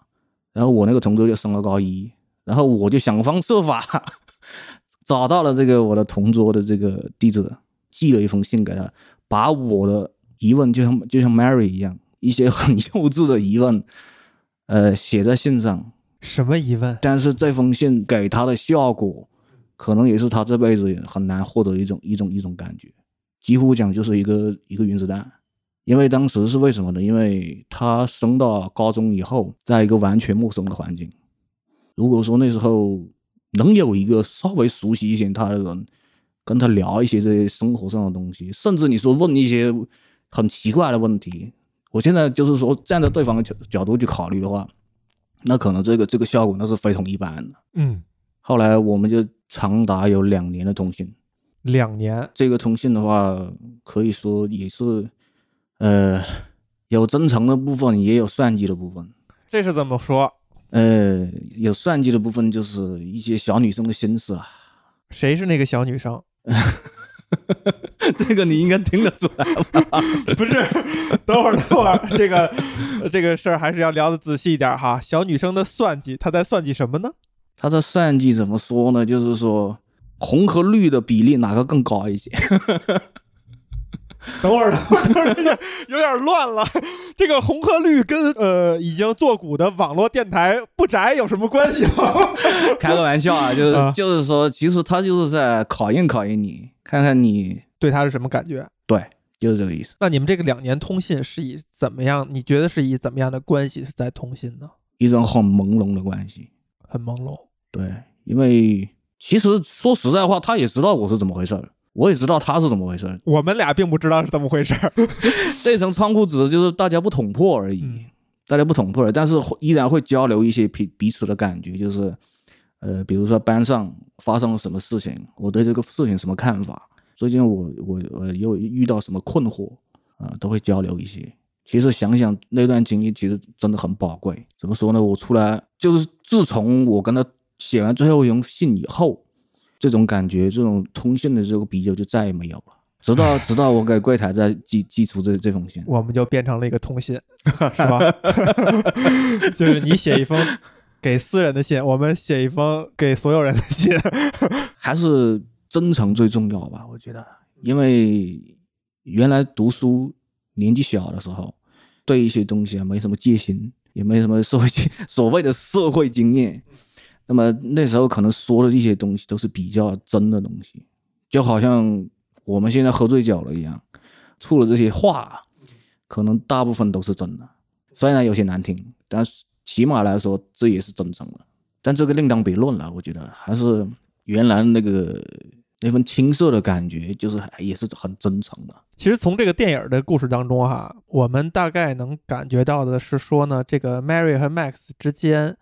然后我那个同桌就升了高一，然后我就想方设法 找到了这个我的同桌的这个地址，寄了一封信给他，把我的疑问就像就像 Mary 一样，一些很幼稚的疑问，呃，写在信上，什么疑问？但是这封信给他的效果，可能也是他这辈子很难获得一种一种一种感觉，几乎讲就是一个一个原子弹。因为当时是为什么呢？因为他升到高中以后，在一个完全陌生的环境。如果说那时候能有一个稍微熟悉一些他的人，跟他聊一些这些生活上的东西，甚至你说问一些很奇怪的问题，我现在就是说站在对方的角角度去考虑的话，那可能这个这个效果那是非同一般的。嗯，后来我们就长达有两年的通信，两年。这个通信的话，可以说也是，呃，有真诚的部分，也有算计的部分。这是怎么说？呃，有算计的部分，就是一些小女生的心思啊。谁是那个小女生？这个你应该听得出来吧？不是，等会儿，等会儿，这个呃这个事儿还是要聊的仔细一点哈。小女生的算计，她在算计什么呢？他这算计怎么说呢？就是说红和绿的比例哪个更高一些？等会儿，等会儿，等会儿有点乱了。这个红和绿跟呃已经做股的网络电台不宅有什么关系吗？开个玩笑啊，就是、啊就是说，其实他就是在考验考验你，看看你对他是什么感觉？对，就是这个意思。那你们这个两年通信是以怎么样？你觉得是以怎么样的关系是在通信呢？一种很朦胧的关系。很朦胧。对，因为其实说实在话，他也知道我是怎么回事儿，我也知道他是怎么回事儿。我们俩并不知道是怎么回事儿。这层窗户纸就是大家不捅破而已，嗯大家不捅破了，但是会依然会交流一些彼彼此的感觉，就是呃，比如说班上发生了什么事情，我对这个事情什么看法，最近我我我又遇到什么困惑啊、都会交流一些。其实想想那段经历，其实真的很宝贵。怎么说呢？我出来就是自从我跟他写完最后一封信以后，这种感觉，这种通信的这个比较就再也没有了。直到直到我给柜台再寄寄出这这封信，我们就变成了一个通信，是吧？就是你写一封给私人的信，我们写一封给所有人的信。还是真诚最重要吧，我觉得，因为原来读书年纪小的时候，对一些东西啊没什么戒心，也没什么社会经所谓的社会经验，那么那时候可能说的一些东西都是比较真的东西，就好像我们现在喝醉酒了一样，出了这些话，可能大部分都是真的，虽然有些难听，但起码来说这也是真诚的。但这个另当别论了，我觉得还是原来那个那份青涩的感觉，就是也是很真诚的。其实从这个电影的故事当中哈，我们大概能感觉到的是说呢，这个 Mary 和 Max 之间，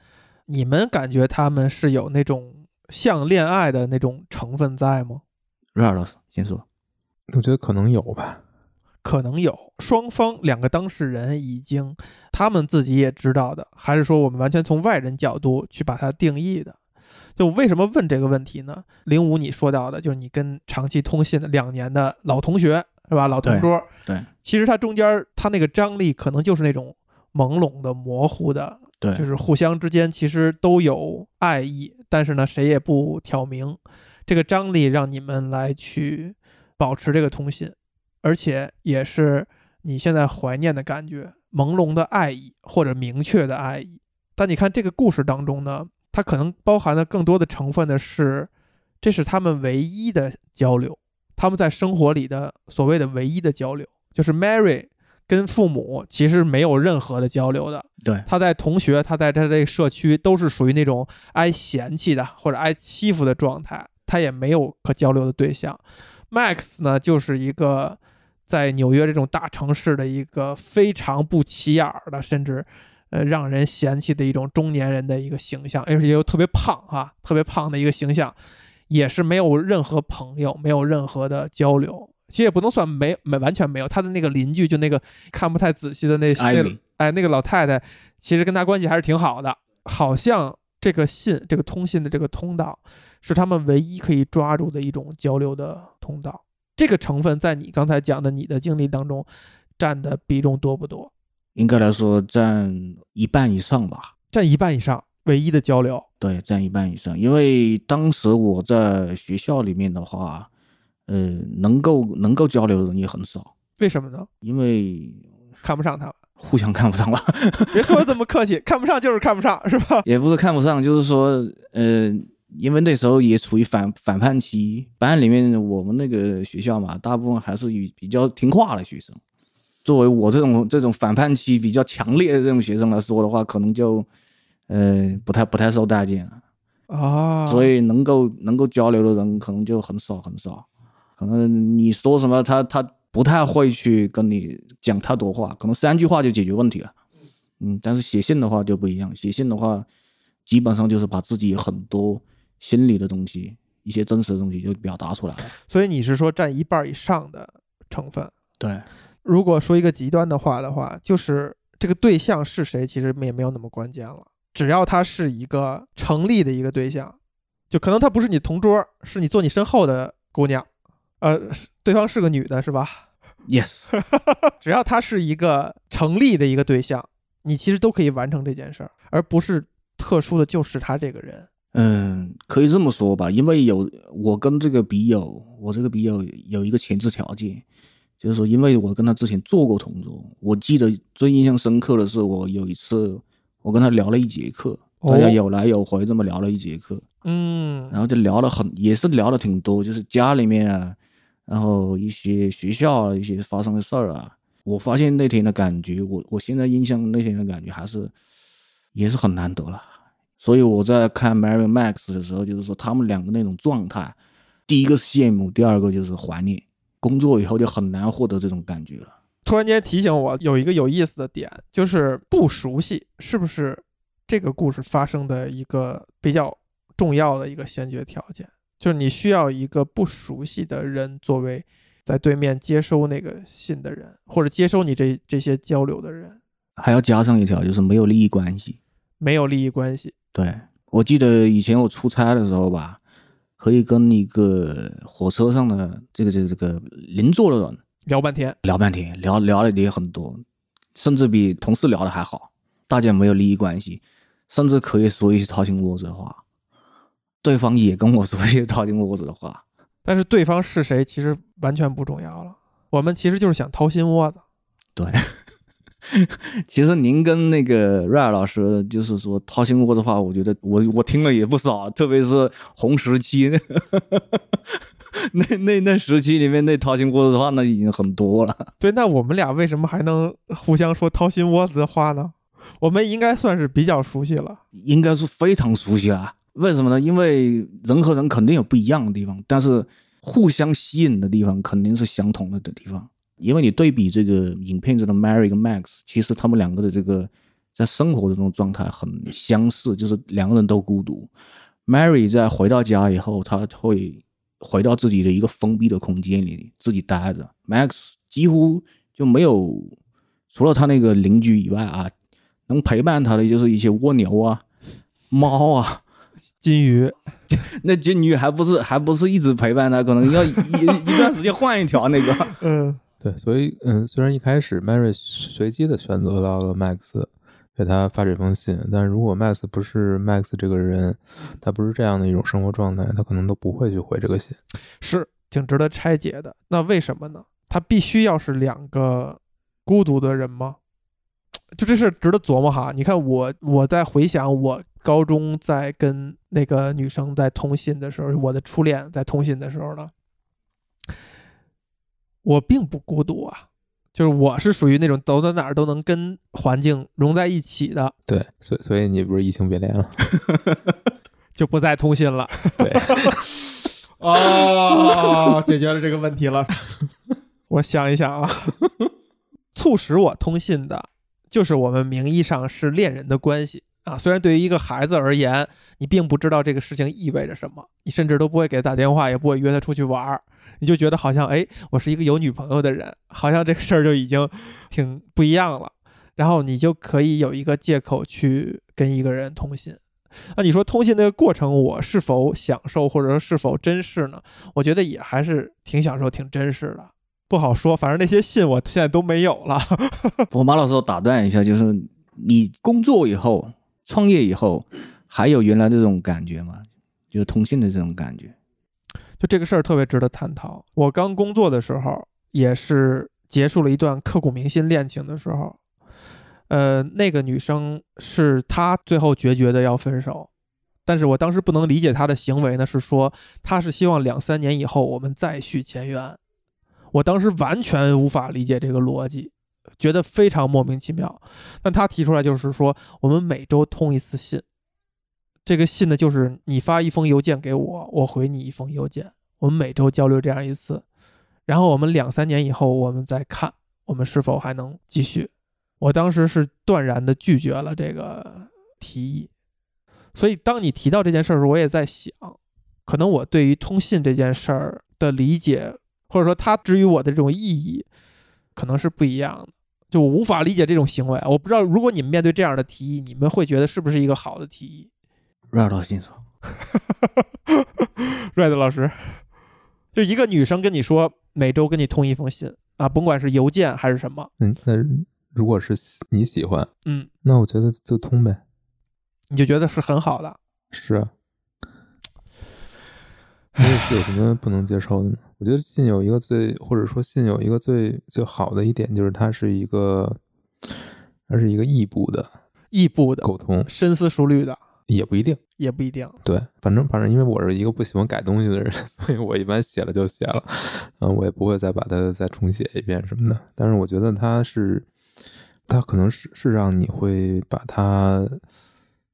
你们感觉他们是有那种像恋爱的那种成分在吗？瑞尔老师先说，我觉得可能有吧。可能有，双方两个当事人已经他们自己也知道的，还是说我们完全从外人角度去把它定义的？就为什么问这个问题呢？零五你说到的，就是你跟长期通信的两年的老同学是吧？老同桌，对其实他中间他那个张力可能就是那种朦胧的、模糊的，对，就是互相之间其实都有爱意，但是呢，谁也不挑明。这个张力让你们来去保持这个通信，而且也是你现在怀念的感觉，朦胧的爱意或者明确的爱意。但你看这个故事当中呢，它可能包含的更多的成分的是，这是他们唯一的交流，他们在生活里的所谓的唯一的交流，就是 Mary 跟父母其实没有任何的交流的，对他在同学，他在他这个社区都是属于那种挨嫌弃的或者挨欺负的状态，他也没有可交流的对象。Max 呢，就是一个在纽约这种大城市的一个非常不起眼儿的，甚至呃让人嫌弃的一种中年人的一个形象，而且又特别胖哈，特别胖的一个形象，也是没有任何朋友，没有任何的交流。其实也不能算没没完全没有，他的那个邻居就那个看不太仔细的那那 Ivy 哎那个老太太，其实跟他关系还是挺好的，好像这个信这个通信的这个通道是他们唯一可以抓住的一种交流的通道。这个成分在你刚才讲的你的经历当中占的比重多不多？应该来说占一半以上吧。占一半以上，唯一的交流。对，占一半以上。因为当时我在学校里面的话，呃，能够能够交流的人也很少，为什么呢？因为看不上他们。互相看不上吧。别说这么客气，看不上就是看不上，是吧？也不是看不上，就是说，呃，因为那时候也处于反反叛期，班里面我们那个学校嘛，大部分还是以比较听话的学生。作为我这种这种反叛期比较强烈的这种学生来说的话，可能就，呃，不太不太受待见了。啊，所以能够能够交流的人可能就很少很少，可能你说什么他他不太会去跟你讲太多话，可能三句话就解决问题了。嗯，但是写信的话就不一样，写信的话基本上就是把自己很多心里的东西、一些真实的东西就表达出来了。所以你是说占一半以上的成分？对，如果说一个极端的话的话，就是这个对象是谁，其实也没有那么关键了。只要他是一个成立的一个对象，就可能他不是你同桌，是你坐你身后的姑娘，呃，对方是个女的，是吧？Yes，只要她是一个成立的一个对象，你其实都可以完成这件事儿，而不是特殊的就是他这个人。嗯，可以这么说吧，因为有我跟这个笔友，我这个笔友有一个前置条件，就是说，因为我跟他之前做过同桌，我记得最印象深刻的是，我有一次我跟他聊了一节课，大家哦有来有回这么聊了一节课，嗯然后就聊了很，也是聊了挺多，就是家里面啊，然后一些学校，一些发生的事儿啊。我发现那天的感觉，我我现在印象那天的感觉还是也是很难得了。所以我在看 Mary Max 的时候，就是说他们两个那种状态，第一个是羡慕，第二个就是怀念。工作以后就很难获得这种感觉了。突然间提醒我有一个有意思的点，就是不熟悉是不是这个故事发生的一个比较重要的一个先决条件，就是你需要一个不熟悉的人作为在对面接收那个信的人，或者接收你这这些交流的人，还要加上一条，就是没有利益关系。没有利益关系。对我记得以前我出差的时候吧，可以跟一个火车上的这个这个这个邻座的人聊半天，聊半天，聊聊的也很多，甚至比同事聊的还好。大家没有利益关系，甚至可以说一些掏心窝子的话，对方也跟我说一些掏心窝子的话。但是对方是谁其实完全不重要了，我们其实就是想掏心窝子。对，其实您跟那个瑞尔老师就是说掏心窝的话，我觉得我我听了也不少，特别是红时期，那那那时期里面那掏心窝子的话，那已经很多了。对，那我们俩为什么还能互相说掏心窝子的话呢？我们应该算是比较熟悉了。应该是非常熟悉了。为什么呢？因为人和人肯定有不一样的地方，但是互相吸引的地方肯定是相同的的地方。因为你对比这个影片中的 Mary 跟 Max，其实他们两个的这个在生活的这种状态很相似，就是两个人都孤独。Mary 在回到家以后，他会回到自己的一个封闭的空间里自己待着。Max 几乎就没有，除了他那个邻居以外啊，能陪伴他的就是一些蜗牛啊、猫啊。金鱼，那金鱼还不是还不是一直陪伴他，可能要一一段时间换一条那个。嗯，对，所以嗯，虽然一开始 Mary 随机的选择到了 Max 给他发这封信，但如果 Max 不是 Max 这个人，他不是这样的一种生活状态，他可能都不会去回这个信。是挺值得拆解的。那为什么呢？他必须要是两个孤独的人吗？就这事值得琢磨哈。你看我，我在回想我高中在跟那个女生在通信的时候，我的初恋在通信的时候呢，我并不孤独啊，就是我是属于那种走到哪儿都能跟环境融在一起的，对，所以所以你不是移情别恋了？就不再通信了。对，哦，解决了这个问题了。我想一想啊，促使我通信的，就是我们名义上是恋人的关系啊。虽然对于一个孩子而言，你并不知道这个事情意味着什么，你甚至都不会给他打电话，也不会约他出去玩儿，你就觉得好像，哎，我是一个有女朋友的人，好像这个事儿就已经挺不一样了。然后你就可以有一个借口去跟一个人通信。那你说通信那个过程，我是否享受或者说是否珍视呢？我觉得也还是挺享受、挺珍视的，不好说。反正那些信我现在都没有了。我马老师，打断一下，就是你工作以后、创业以后，还有原来这种感觉吗？就是通信的这种感觉。就这个事儿特别值得探讨。我刚工作的时候，也是结束了一段刻骨铭心恋情的时候，呃，那个女生是她最后决绝的要分手，但是我当时不能理解她的行为呢，是说她是希望两三年以后我们再续前缘。我当时完全无法理解这个逻辑，觉得非常莫名其妙。但他提出来就是说，我们每周通一次信，这个信呢就是你发一封邮件给我，我回你一封邮件，我们每周交流这样一次，然后我们两三年以后我们再看我们是否还能继续。我当时是断然的拒绝了这个提议，所以当你提到这件事儿的时候，我也在想，可能我对于通信这件事儿的理解，或者说它之于我的这种意义，可能是不一样的。就我无法理解这种行为，我不知道如果你们面对这样的提议，你们会觉得是不是一个好的提议？？Red 老师，你说，Red 老师，就一个女生跟你说每周跟你通一封信啊，甭管是邮件还是什么，嗯，那如果是喜你喜欢，嗯，那我觉得就通呗。你就觉得是很好的。是啊，有有什么不能接受的呢？我觉得信有一个最，或者说信有一个最最好的一点，就是它是一个，它是一个异步的异步的、沟通，深思熟虑的，也不一定。也不一定。对，反正反正，因为我是一个不喜欢改东西的人，所以我一般写了就写了，嗯，我也不会再把它再重写一遍什么的。但是我觉得它是，它可能是是让你会把它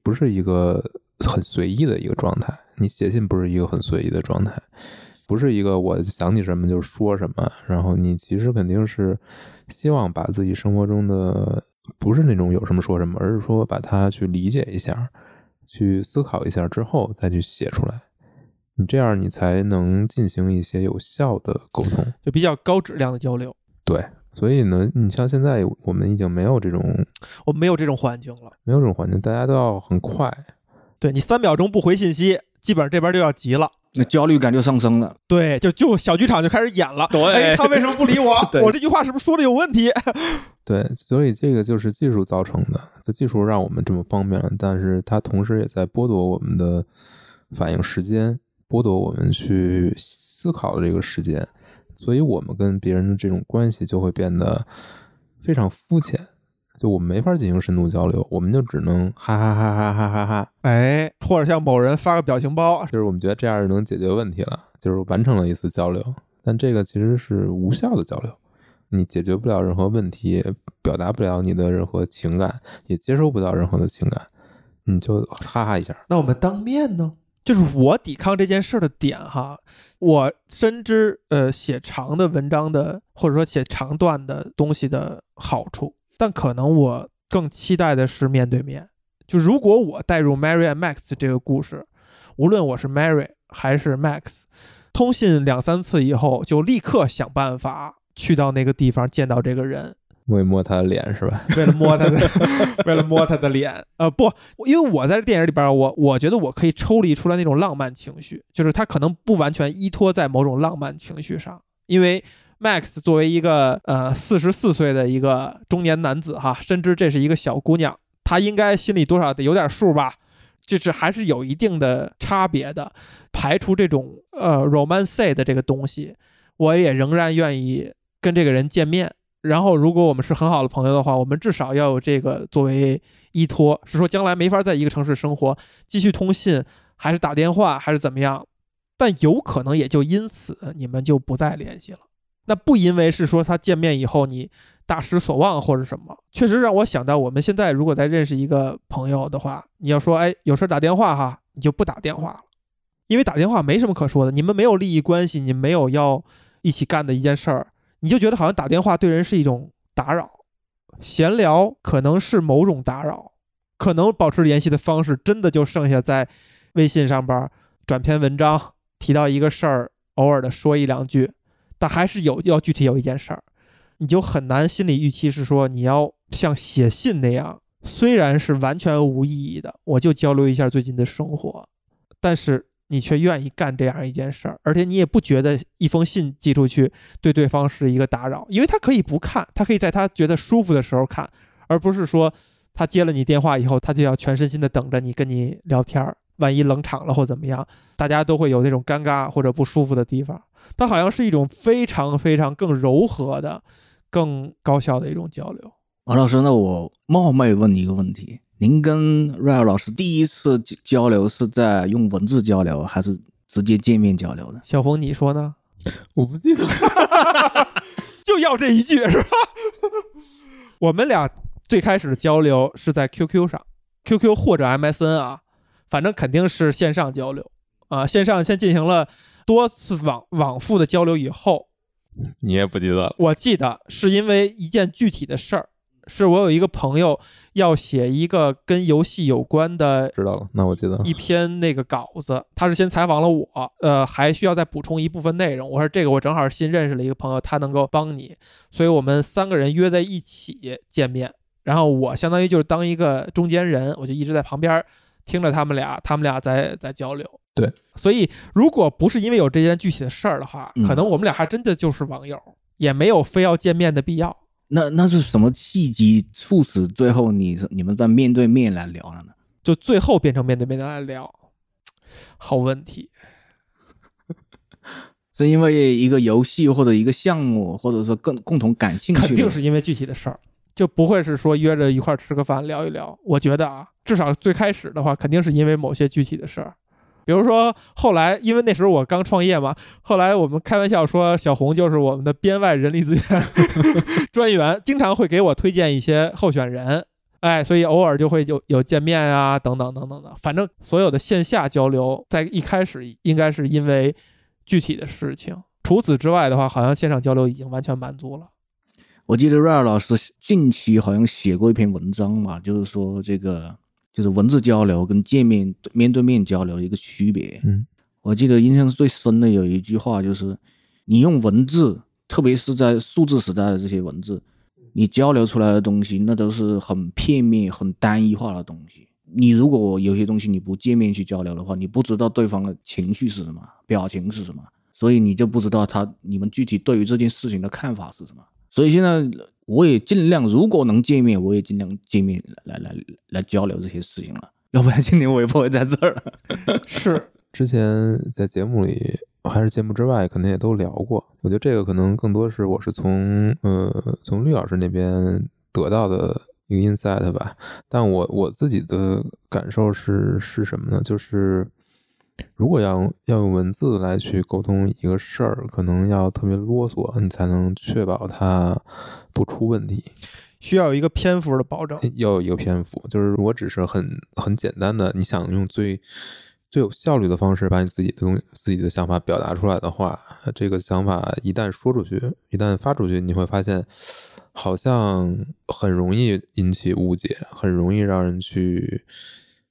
不是一个很随意的一个状态，你写信不是一个很随意的状态，不是一个我想起什么就说什么，然后你其实肯定是希望把自己生活中的不是那种有什么说什么，而是说把它去理解一下。去思考一下之后再去写出来，你这样你才能进行一些有效的沟通。就比较高质量的交流。对，所以呢，你像现在我们已经没有这种我没有这种环境了。没有这种环境，大家都要很快。对你三秒钟不回信息，基本上这边就要急了。那焦虑感就上升了。对，就就小剧场就开始演了。对哎，他为什么不理我？我这句话是不是说的有问题？对，所以这个就是技术造成的，就技术让我们这么方便了，但是它同时也在剥夺我们的反应时间，剥夺我们去思考的这个时间，所以我们跟别人的这种关系就会变得非常肤浅，就我们没法进行深度交流，我们就只能哈哈哈哈哈哈哈，哎，或者向某人发个表情包，就是我们觉得这样就能解决问题了，就是完成了一次交流，但这个其实是无效的交流。你解决不了任何问题，表达不了你的任何情感，也接收不到任何的情感，你就哈哈一下。那我们当面呢？就是我抵抗这件事儿的点哈，我深知呃写长的文章的或者说写长段的东西的好处，但可能我更期待的是面对面。就如果我带入 Mary and Max 这个故事，无论我是 Mary 还是 Max，通信两三次以后，就立刻想办法去到那个地方见到这个人，摸一摸他的脸是吧？为了摸他的，为了摸他的脸，呃，不，因为我在这电影里边，我我觉得我可以抽离出来那种浪漫情绪，就是他可能不完全依托在某种浪漫情绪上，因为 Max 作为一个呃四十四岁的一个中年男子哈，深知这是一个小姑娘，他应该心里多少得有点数吧，就是还是有一定的差别的，排除这种呃 romance 的这个东西，我也仍然愿意跟这个人见面。然后，如果我们是很好的朋友的话，我们至少要有这个作为依托，是说将来没法在一个城市生活，继续通信，还是打电话，还是怎么样？但有可能也就因此你们就不再联系了。那不因为是说他见面以后你大失所望或者什么，确实让我想到，我们现在如果再认识一个朋友的话，你要说哎有事打电话哈，你就不打电话了，因为打电话没什么可说的，你们没有利益关系，你没有要一起干的一件事儿。你就觉得好像打电话对人是一种打扰，闲聊可能是某种打扰，可能保持联系的方式真的就剩下在微信上边转篇文章，提到一个事儿，偶尔的说一两句，但还是有要具体有一件事儿，你就很难心理预期是说你要像写信那样，虽然是完全无意义的，我就交流一下最近的生活，但是。你却愿意干这样一件事儿，而且你也不觉得一封信寄出去对对方是一个打扰，因为他可以不看，他可以在他觉得舒服的时候看，而不是说他接了你电话以后，他就要全身心的等着你跟你聊天儿，万一冷场了或怎么样，大家都会有那种尴尬或者不舒服的地方。它好像是一种非常非常更柔和的、更高效的一种交流。王老师，那我冒昧问你一个问题：您跟 Ray 老师第一次交流是在用文字交流，还是直接见面交流的？小红，你说呢？我不记得，就要这一句是吧？我们俩最开始的交流是在 QQ 上，QQ 或者 MSN 啊，反正肯定是线上交流啊。线上先进行了多次往往复的交流以后，你也不记得了。我记得是因为一件具体的事儿，是我有一个朋友要写一个跟游戏有关的知道了，那我记得。一篇那个稿子，他是先采访了我，呃，还需要再补充一部分内容。我说这个我正好新认识了一个朋友，他能够帮你，所以我们三个人约在一起见面，然后我相当于就是当一个中间人，我就一直在旁边听着他们俩，他们俩在在交流。对，所以如果不是因为有这件具体的事儿的话，嗯可能我们俩还真的就是网友，也没有非要见面的必要。那那是什么契机促使最后你你们在面对面来聊了呢？就最后变成面对面的来聊，好问题。是因为一个游戏或者一个项目，或者说更共同感兴趣？肯定是因为具体的事儿，就不会是说约着一块吃个饭聊一聊。我觉得啊，至少最开始的话，肯定是因为某些具体的事儿，比如说后来，因为那时候我刚创业嘛，后来我们开玩笑说小红就是我们的编外人力资源 专员，经常会给我推荐一些候选人。哎，所以偶尔就会有有见面啊，等等等等的，反正所有的线下交流，在一开始应该是因为具体的事情。除此之外的话，好像线上交流已经完全满足了。我记得瑞尔老师近期好像写过一篇文章嘛，就是说这个就是文字交流跟见面面对面交流一个区别。嗯，我记得印象最深的有一句话就是，你用文字，特别是在数字时代的这些文字，你交流出来的东西，那都是很片面、很单一化的东西。你如果有些东西你不见面去交流的话，你不知道对方的情绪是什么，表情是什么，所以你就不知道他你们具体对于这件事情的看法是什么。所以现在我也尽量，如果能见面，我也尽量见面来来来来交流这些事情了，要不然今年我也不会在这儿了。是之前在节目里还是节目之外，可能也都聊过。我觉得这个可能更多是我是从呃从绿老师那边得到的一个 insight 吧。但我我自己的感受是是什么呢？就是如果要要用文字来去沟通一个事儿，可能要特别啰嗦，你才能确保它不出问题。需要一个篇幅的保证。要有一个篇幅，就是我只是很很简单的，你想用最最有效率的方式把你自己的东西自己的想法表达出来的话，这个想法一旦说出去，一旦发出去，你会发现好像很容易引起误解，很容易让人去。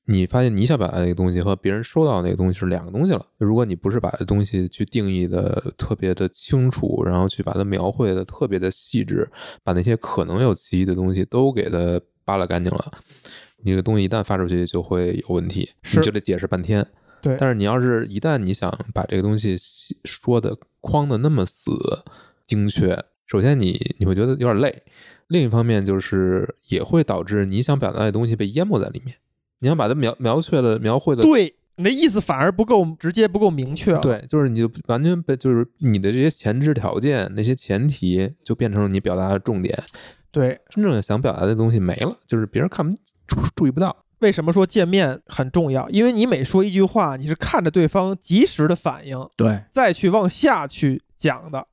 你发现你想表达那个东西和别人收到那个东西是两个东西了。如果你不是把这东西去定义的特别的清楚，然后去把它描绘的特别的细致，把那些可能有歧义的东西都给它扒拉干净了，你这个东西一旦发出去就会有问题，是你就得解释半天。对，但是你要是一旦你想把这个东西说的框的那么死精确，首先你你会觉得有点累，另一方面就是也会导致你想表达的东西被淹没在里面。你想把它描描确的描绘的对，你的意思反而不够直接，不够明确了。对，就是你就完全被就是你的这些前置条件、那些前提就变成了你表达的重点，对，真正想表达的东西没了，就是别人看不注注意不到。为什么说见面很重要？因为你每说一句话，你是看着对方及时的反应，对，再去往下去讲的。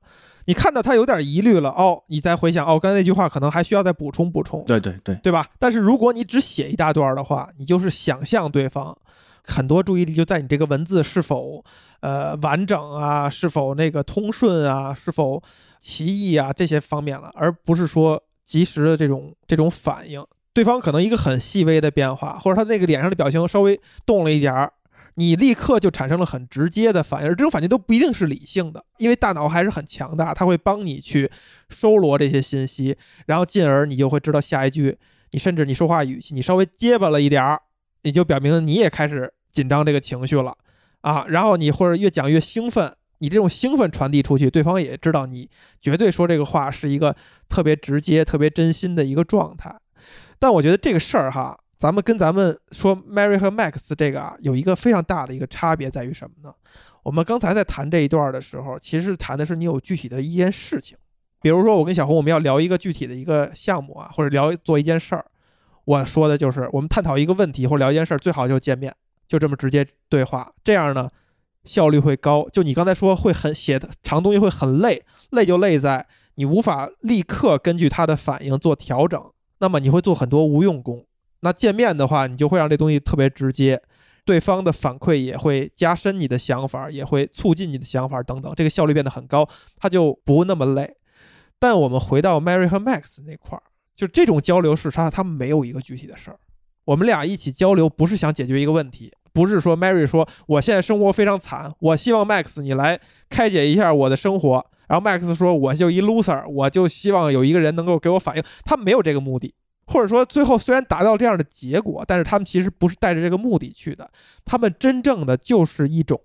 你看到他有点疑虑了，哦，你再回想，哦，刚才那句话可能还需要再补充补充，对对对，对吧？但是如果你只写一大段的话，你就是想象对方，很多注意力就在你这个文字是否呃完整啊，是否那个通顺啊，是否歧义啊这些方面了，而不是说及时的这种这种反应。对方可能一个很细微的变化，或者他那个脸上的表情稍微动了一点儿，你立刻就产生了很直接的反应，而这种反应都不一定是理性的，因为大脑还是很强大，它会帮你去收罗这些信息，然后进而你就会知道下一句，你甚至你说话语气你稍微结巴了一点儿，你就表明你也开始紧张这个情绪了啊，然后你或者越讲越兴奋，你这种兴奋传递出去，对方也知道你绝对说这个话是一个特别直接、特别真心的一个状态。但我觉得这个事儿哈，咱们跟咱们说 Mary 和 Max 这个啊，有一个非常大的一个差别在于什么呢？我们刚才在谈这一段的时候，其实谈的是你有具体的一件事情，比如说我跟小红我们要聊一个具体的一个项目啊，或者聊做一件事儿，我说的就是我们探讨一个问题或者聊一件事儿，最好就见面，就这么直接对话，这样呢效率会高。就你刚才说会很写的长东西会很累，累就累在你无法立刻根据他的反应做调整。那么你会做很多无用功。那见面的话，你就会让这东西特别直接，对方的反馈也会加深你的想法，也会促进你的想法等等，这个效率变得很高，它就不那么累。但我们回到 Mary 和 Max 那块儿，就这种交流是啥？他没有一个具体的事儿。我们俩一起交流，不是想解决一个问题，不是说 Mary 说我现在生活非常惨，我希望 Max 你来开解一下我的生活。然后 Max 说我就一 loser，我就希望有一个人能够给我反应。他没有这个目的，或者说最后虽然达到这样的结果，但是他们其实不是带着这个目的去的。他们真正的就是一种，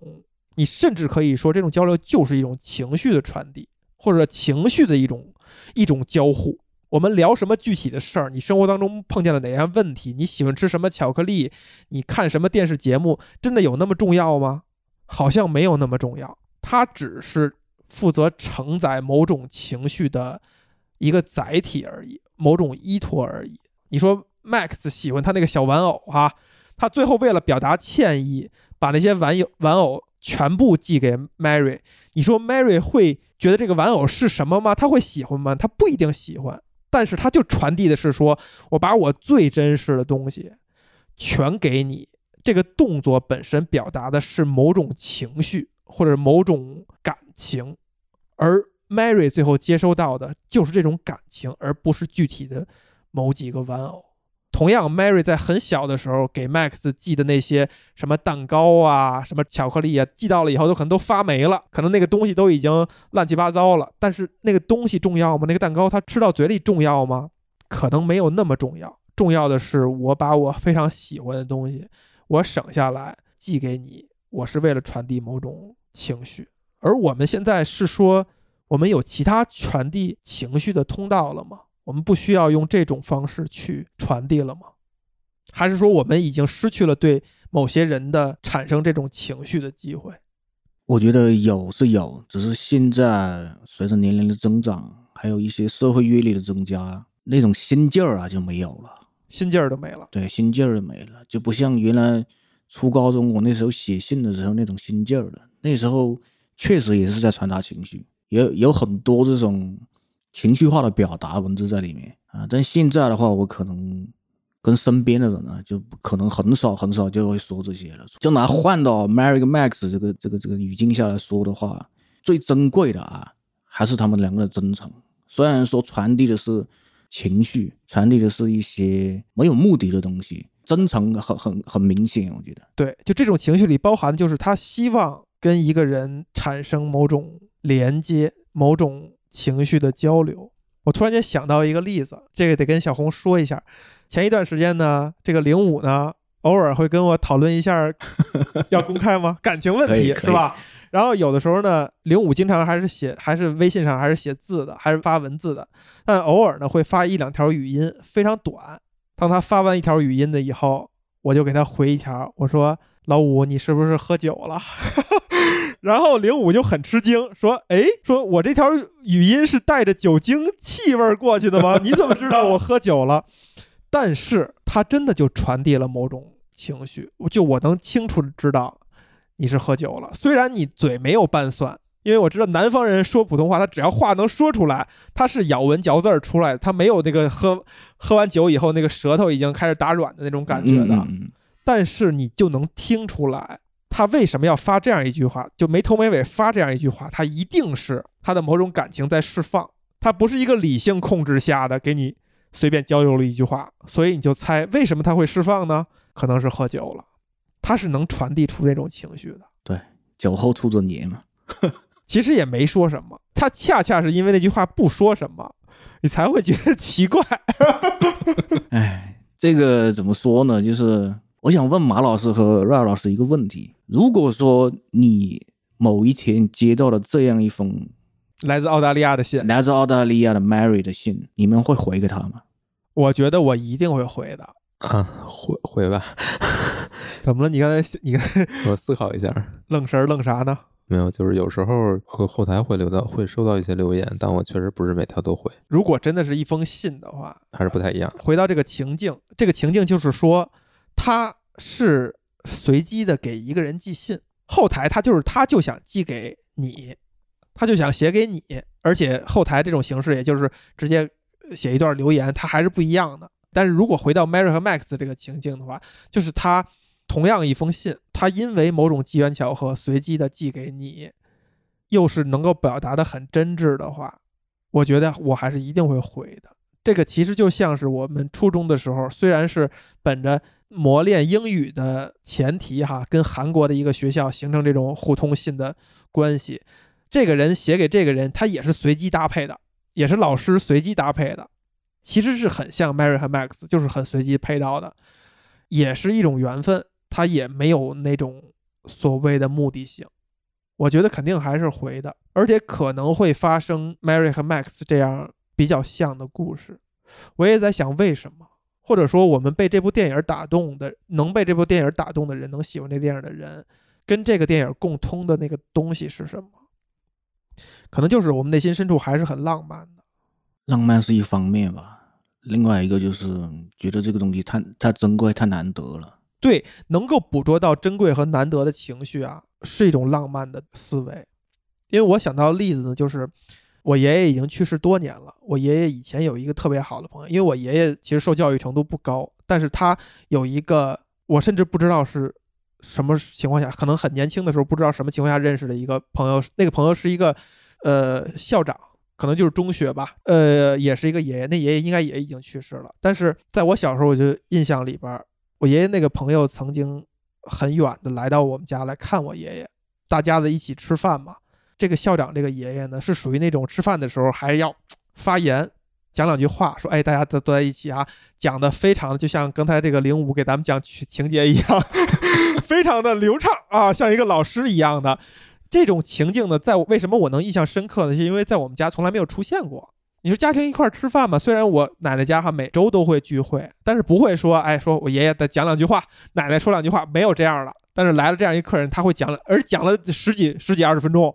你甚至可以说这种交流就是一种情绪的传递，或者情绪的一种一种交互。我们聊什么具体的事儿？你生活当中碰见了哪样问题？你喜欢吃什么巧克力？你看什么电视节目？真的有那么重要吗？好像没有那么重要。它只是负责承载某种情绪的一个载体而已，某种依托而已。你说 Max 喜欢他那个小玩偶哈、他最后为了表达歉意，把那些玩友玩偶全部寄给 Mary。你说 Mary 会觉得这个玩偶是什么吗？他会喜欢吗？他不一定喜欢，但是他就传递的是说，我把我最真实的东西全给你。这个动作本身表达的是某种情绪或者某种感情，而 Mary 最后接收到的就是这种感情，而不是具体的某几个玩偶。同样，Mary 在很小的时候给 Max 寄的那些什么蛋糕啊、什么巧克力啊，寄到了以后都可能都发霉了，可能那个东西都已经乱七八糟了。但是那个东西重要吗？那个蛋糕他吃到嘴里重要吗？可能没有那么重要。重要的是我把我非常喜欢的东西，我省下来寄给你，我是为了传递某种情绪。而我们现在是说，我们有其他传递情绪的通道了吗？我们不需要用这种方式去传递了吗？还是说我们已经失去了对某些人的产生这种情绪的机会？我觉得有是有，只是现在随着年龄的增长，还有一些社会阅历的增加，那种心劲儿啊就没有了。心劲儿都没了。对，心劲儿没了，就不像原来初高中我那时候写信的时候那种心劲儿了。那时候确实也是在传达情绪，有有很多这种情绪化的表达文字在里面啊。但现在的话，我可能跟身边的人呢，就可能很少很少就会说这些了。就拿换到 Mary Max 这个这个这个语境下来说的话，最珍贵的啊，还是他们两个的真诚。虽然说传递的是情绪，传递的是一些没有目的的东西，真诚很很很明显，我觉得。对，就这种情绪里包含的就是他希望跟一个人产生某种连接、某种情绪的交流。我突然间想到一个例子，这个得跟小红说一下。前一段时间呢，这个零五呢，偶尔会跟我讨论一下，要公开吗？感情问题是吧？然后有的时候呢，零五经常还是写，还是微信上还是写字的，还是发文字的，但偶尔呢会发一两条语音，非常短。当他发完一条语音的以后，我就给他回一条，我说：“老五，你是不是喝酒了？” 然后零五就很吃惊，说：“哎，说我这条语音是带着酒精气味过去的吗？你怎么知道我喝酒了？”但是他真的就传递了某种情绪，就我能清楚的知道你是喝酒了，虽然你嘴没有拌蒜，因为我知道南方人说普通话，他只要话能说出来，他是咬文嚼字儿出来的，他没有那个喝喝完酒以后那个舌头已经开始打软的那种感觉的。嗯嗯但是你就能听出来，他为什么要发这样一句话，就没头没尾发这样一句话，他一定是他的某种感情在释放，他不是一个理性控制下的给你随便交流了一句话，所以你就猜为什么他会释放呢？可能是喝酒了，他是能传递出那种情绪的。对，酒后吐真言嘛。其实也没说什么，他恰恰是因为那句话不说什么，你才会觉得奇怪。哎，这个怎么说呢？就是我想问马老师和 Ray 老师一个问题：如果说你某一天接到了这样一封来自澳大利亚的信，来自澳大利亚的 Mary 的信，你们会回给他吗？我觉得我一定会回的。啊，回回吧，怎么了？你刚才你刚才我思考一下。愣神儿愣啥呢？没有，就是有时候后后台会留到会收到一些留言，但我确实不是每条都回，如果真的是一封信的话，还是不太一样。回到这个情境，这个情境就是说，他是随机的给一个人寄信，后台他就是他就想寄给你，他就想写给你，而且后台这种形式也就是直接写一段留言，它还是不一样的。但是如果回到 Mary 和 Max 这个情境的话，就是他同样一封信，他因为某种机缘巧合随机的寄给你，又是能够表达的很真挚的话，我觉得我还是一定会回的。这个其实就像是我们初中的时候，虽然是本着磨练英语的前提哈，跟韩国的一个学校形成这种互通信的关系，这个人写给这个人，他也是随机搭配的，也是老师随机搭配的，其实是很像 Mary 和 Max，就是很随机配到的，也是一种缘分，他也没有那种所谓的目的性。我觉得肯定还是回的，而且可能会发生 Mary 和 Max 这样比较像的故事。我也在想为什么，或者说我们被这部电影打动的，能被这部电影打动的人，能喜欢这电影的人，跟这个电影共通的那个东西是什么？可能就是我们内心深处还是很浪漫的。浪漫是一方面吧，另外一个就是觉得这个东西太太珍贵、太难得了。对，能够捕捉到珍贵和难得的情绪啊，是一种浪漫的思维。因为我想到的例子呢，就是我爷爷已经去世多年了。我爷爷以前有一个特别好的朋友，因为我爷爷其实受教育程度不高，但是他有一个我甚至不知道是什么情况下，可能很年轻的时候不知道什么情况下认识的一个朋友。那个朋友是一个呃校长，可能就是中学吧，呃，也是一个爷爷。那爷爷应该也已经去世了，但是在我小时候，我就印象里边。我爷爷那个朋友曾经很远的来到我们家来看我爷爷，大家子一起吃饭嘛。这个校长这个爷爷呢，是属于那种吃饭的时候还要发言，讲两句话，说哎，大家都都在一起啊，讲的非常就像刚才这个零五给咱们讲情节一样，非常的流畅啊，像一个老师一样的这种情境呢，在我为什么我能印象深刻呢？是因为在我们家从来没有出现过。你说家庭一块儿吃饭嘛？虽然我奶奶家哈每周都会聚会，但是不会说，哎，说我爷爷再讲两句话，奶奶说两句话，没有这样了。但是来了这样一客人，他会讲了，而讲了十几十几二十分钟，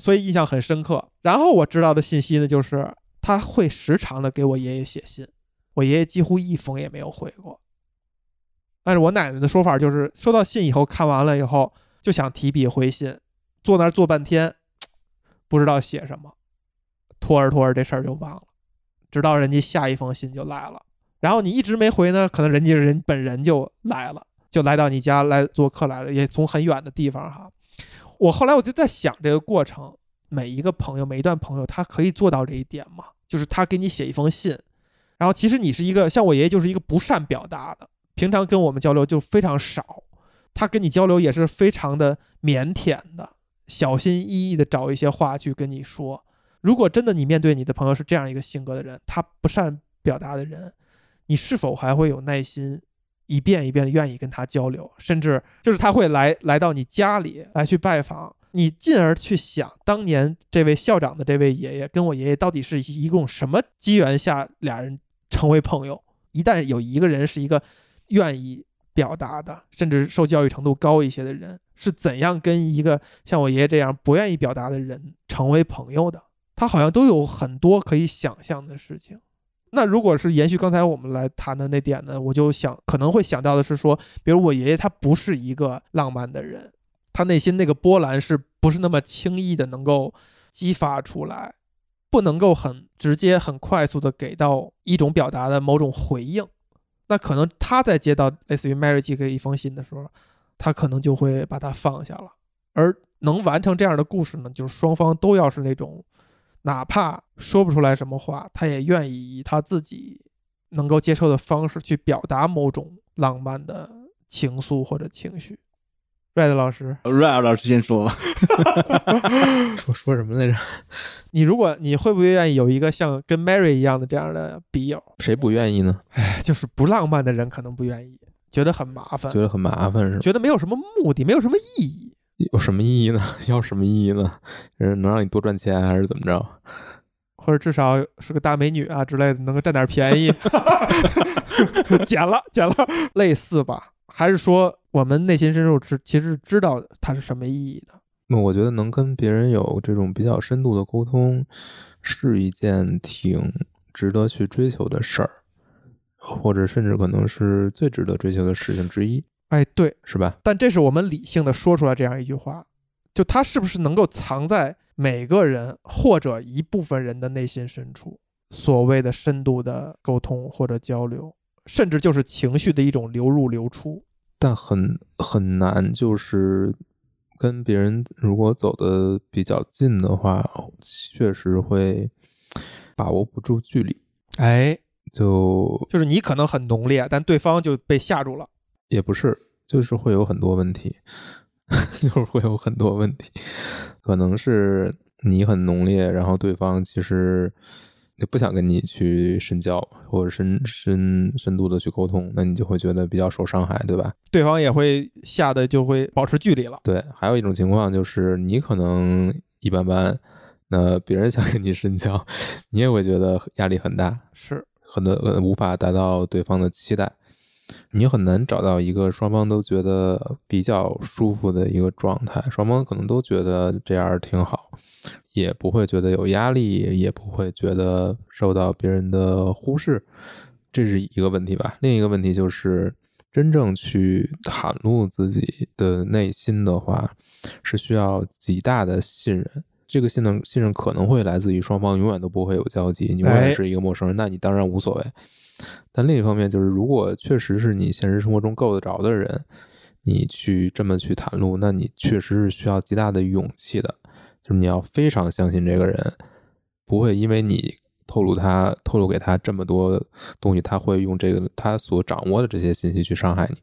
所以印象很深刻。然后我知道的信息呢，就是他会时常的给我爷爷写信，我爷爷几乎一封也没有回过。但是我奶奶的说法就是，收到信以后看完了以后，就想提笔回信，坐那儿坐半天，不知道写什么，拖着拖着这事儿就忘了，直到人家下一封信就来了，然后你一直没回呢，可能人家人本人就来了，就来到你家来做客来了，也从很远的地方哈。我后来我就在想这个过程，每一个朋友，每一段朋友，他可以做到这一点吗？就是他给你写一封信，然后其实你是一个像我爷爷就是一个不善表达的，平常跟我们交流就非常少，他跟你交流也是非常的腼腆的，小心翼翼的找一些话去跟你说。如果真的你面对你的朋友是这样一个性格的人，他不善表达的人，你是否还会有耐心一遍一遍地愿意跟他交流？甚至就是他会来来到你家里来去拜访，你进而去想，当年这位校长的这位爷爷跟我爷爷到底是一共什么机缘下俩人成为朋友？一旦有一个人是一个愿意表达的，甚至受教育程度高一些的人，是怎样跟一个像我爷爷这样不愿意表达的人成为朋友的？他好像都有很多可以想象的事情。那如果是延续刚才我们来谈的那点呢，我就想可能会想到的是说，比如我爷爷他不是一个浪漫的人，他内心那个波澜是不是那么轻易的能够激发出来，不能够很直接、很快速的给到一种表达的某种回应。那可能他在接到类似于 Mary 寄给一封信的时候，他可能就会把它放下了。而能完成这样的故事呢，就是双方都要是那种。哪怕说不出来什么话，他也愿意以他自己能够接受的方式去表达某种浪漫的情愫或者情绪。Red 老师，Red 老师先说吧。说说什么来着？你如果你会不会愿意有一个像跟 Mary 一样的这样的笔友？谁不愿意呢？哎，就是不浪漫的人可能不愿意，觉得很麻烦觉，得很麻烦是吧？觉得没有什么目的，没有什么意义。有什么意义呢？要什么意义呢？是能让你多赚钱，还是怎么着？或者至少是个大美女啊之类的，能够占点便宜，捡了捡了，类似吧？还是说我们内心深处知其实知道它是什么意义的？那我觉得能跟别人有这种比较深度的沟通，是一件挺值得去追求的事儿，或者甚至可能是最值得追求的事情之一，哎，对，是吧？但这是我们理性的说出来这样一句话，就它是不是能够藏在每个人或者一部分人的内心深处，所谓的深度的沟通或者交流，甚至就是情绪的一种流入流出。但很很难，就是跟别人如果走的比较近的话，确实会把握不住距离，哎，就就是你可能很浓烈，但对方就被吓住了。也不是，就是会有很多问题，就是会有很多问题，可能是你很浓烈，然后对方其实也不想跟你去深交或者深深深度的去沟通，那你就会觉得比较受伤害，对吧？对方也会吓得就会保持距离了。对，还有一种情况就是你可能一般般，那别人想跟你深交，你也会觉得压力很大，是，很多呃无法达到对方的期待，你很难找到一个双方都觉得比较舒服的一个状态，双方可能都觉得这样挺好，也不会觉得有压力，也不会觉得受到别人的忽视，这是一个问题吧。另一个问题就是，真正去袒露自己的内心的话，是需要极大的信任。这个信任信任可能会来自于双方永远都不会有交集，你永哎远是一个陌生人，那你当然无所谓。但另一方面，就是如果确实是你现实生活中够得着的人，你去这么去袒露，那你确实是需要极大的勇气的，就是你要非常相信这个人，不会因为你透露他透露给他这么多东西，他会用这个他所掌握的这些信息去伤害你，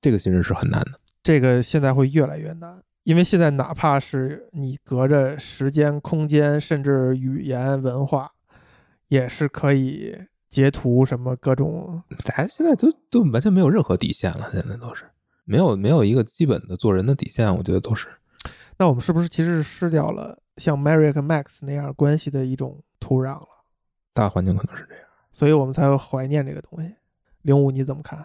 这个信任是很难的。这个现在会越来越难，因为现在哪怕是你隔着时间、空间，甚至语言、文化，也是可以截图什么各种。大家现在都都完全没有任何底线了，现在都是没有没有一个基本的做人的底线，我觉得都是。那我们是不是其实是失掉了像 Mary 和 Max 那样关系的一种土壤了？大环境可能是这样。所以我们才会怀念这个东西。零五你怎么看？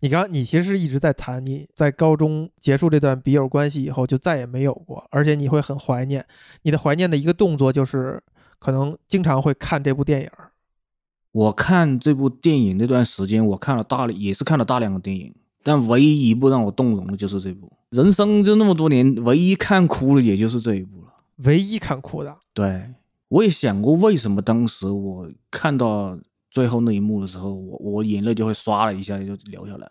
你刚你其实一直在谈你在高中结束这段笔友关系以后就再也没有过，而且你会很怀念。你的怀念的一个动作就是可能经常会看这部电影。我看这部电影那段时间，我看了大也是看了大量的电影，但唯一一部让我动容的就是这部。人生就那么多年，唯一看哭的也就是这一部了。唯一看哭的，对，我也想过为什么当时我看到最后那一幕的时候，我我眼泪就会唰了一下就流下来。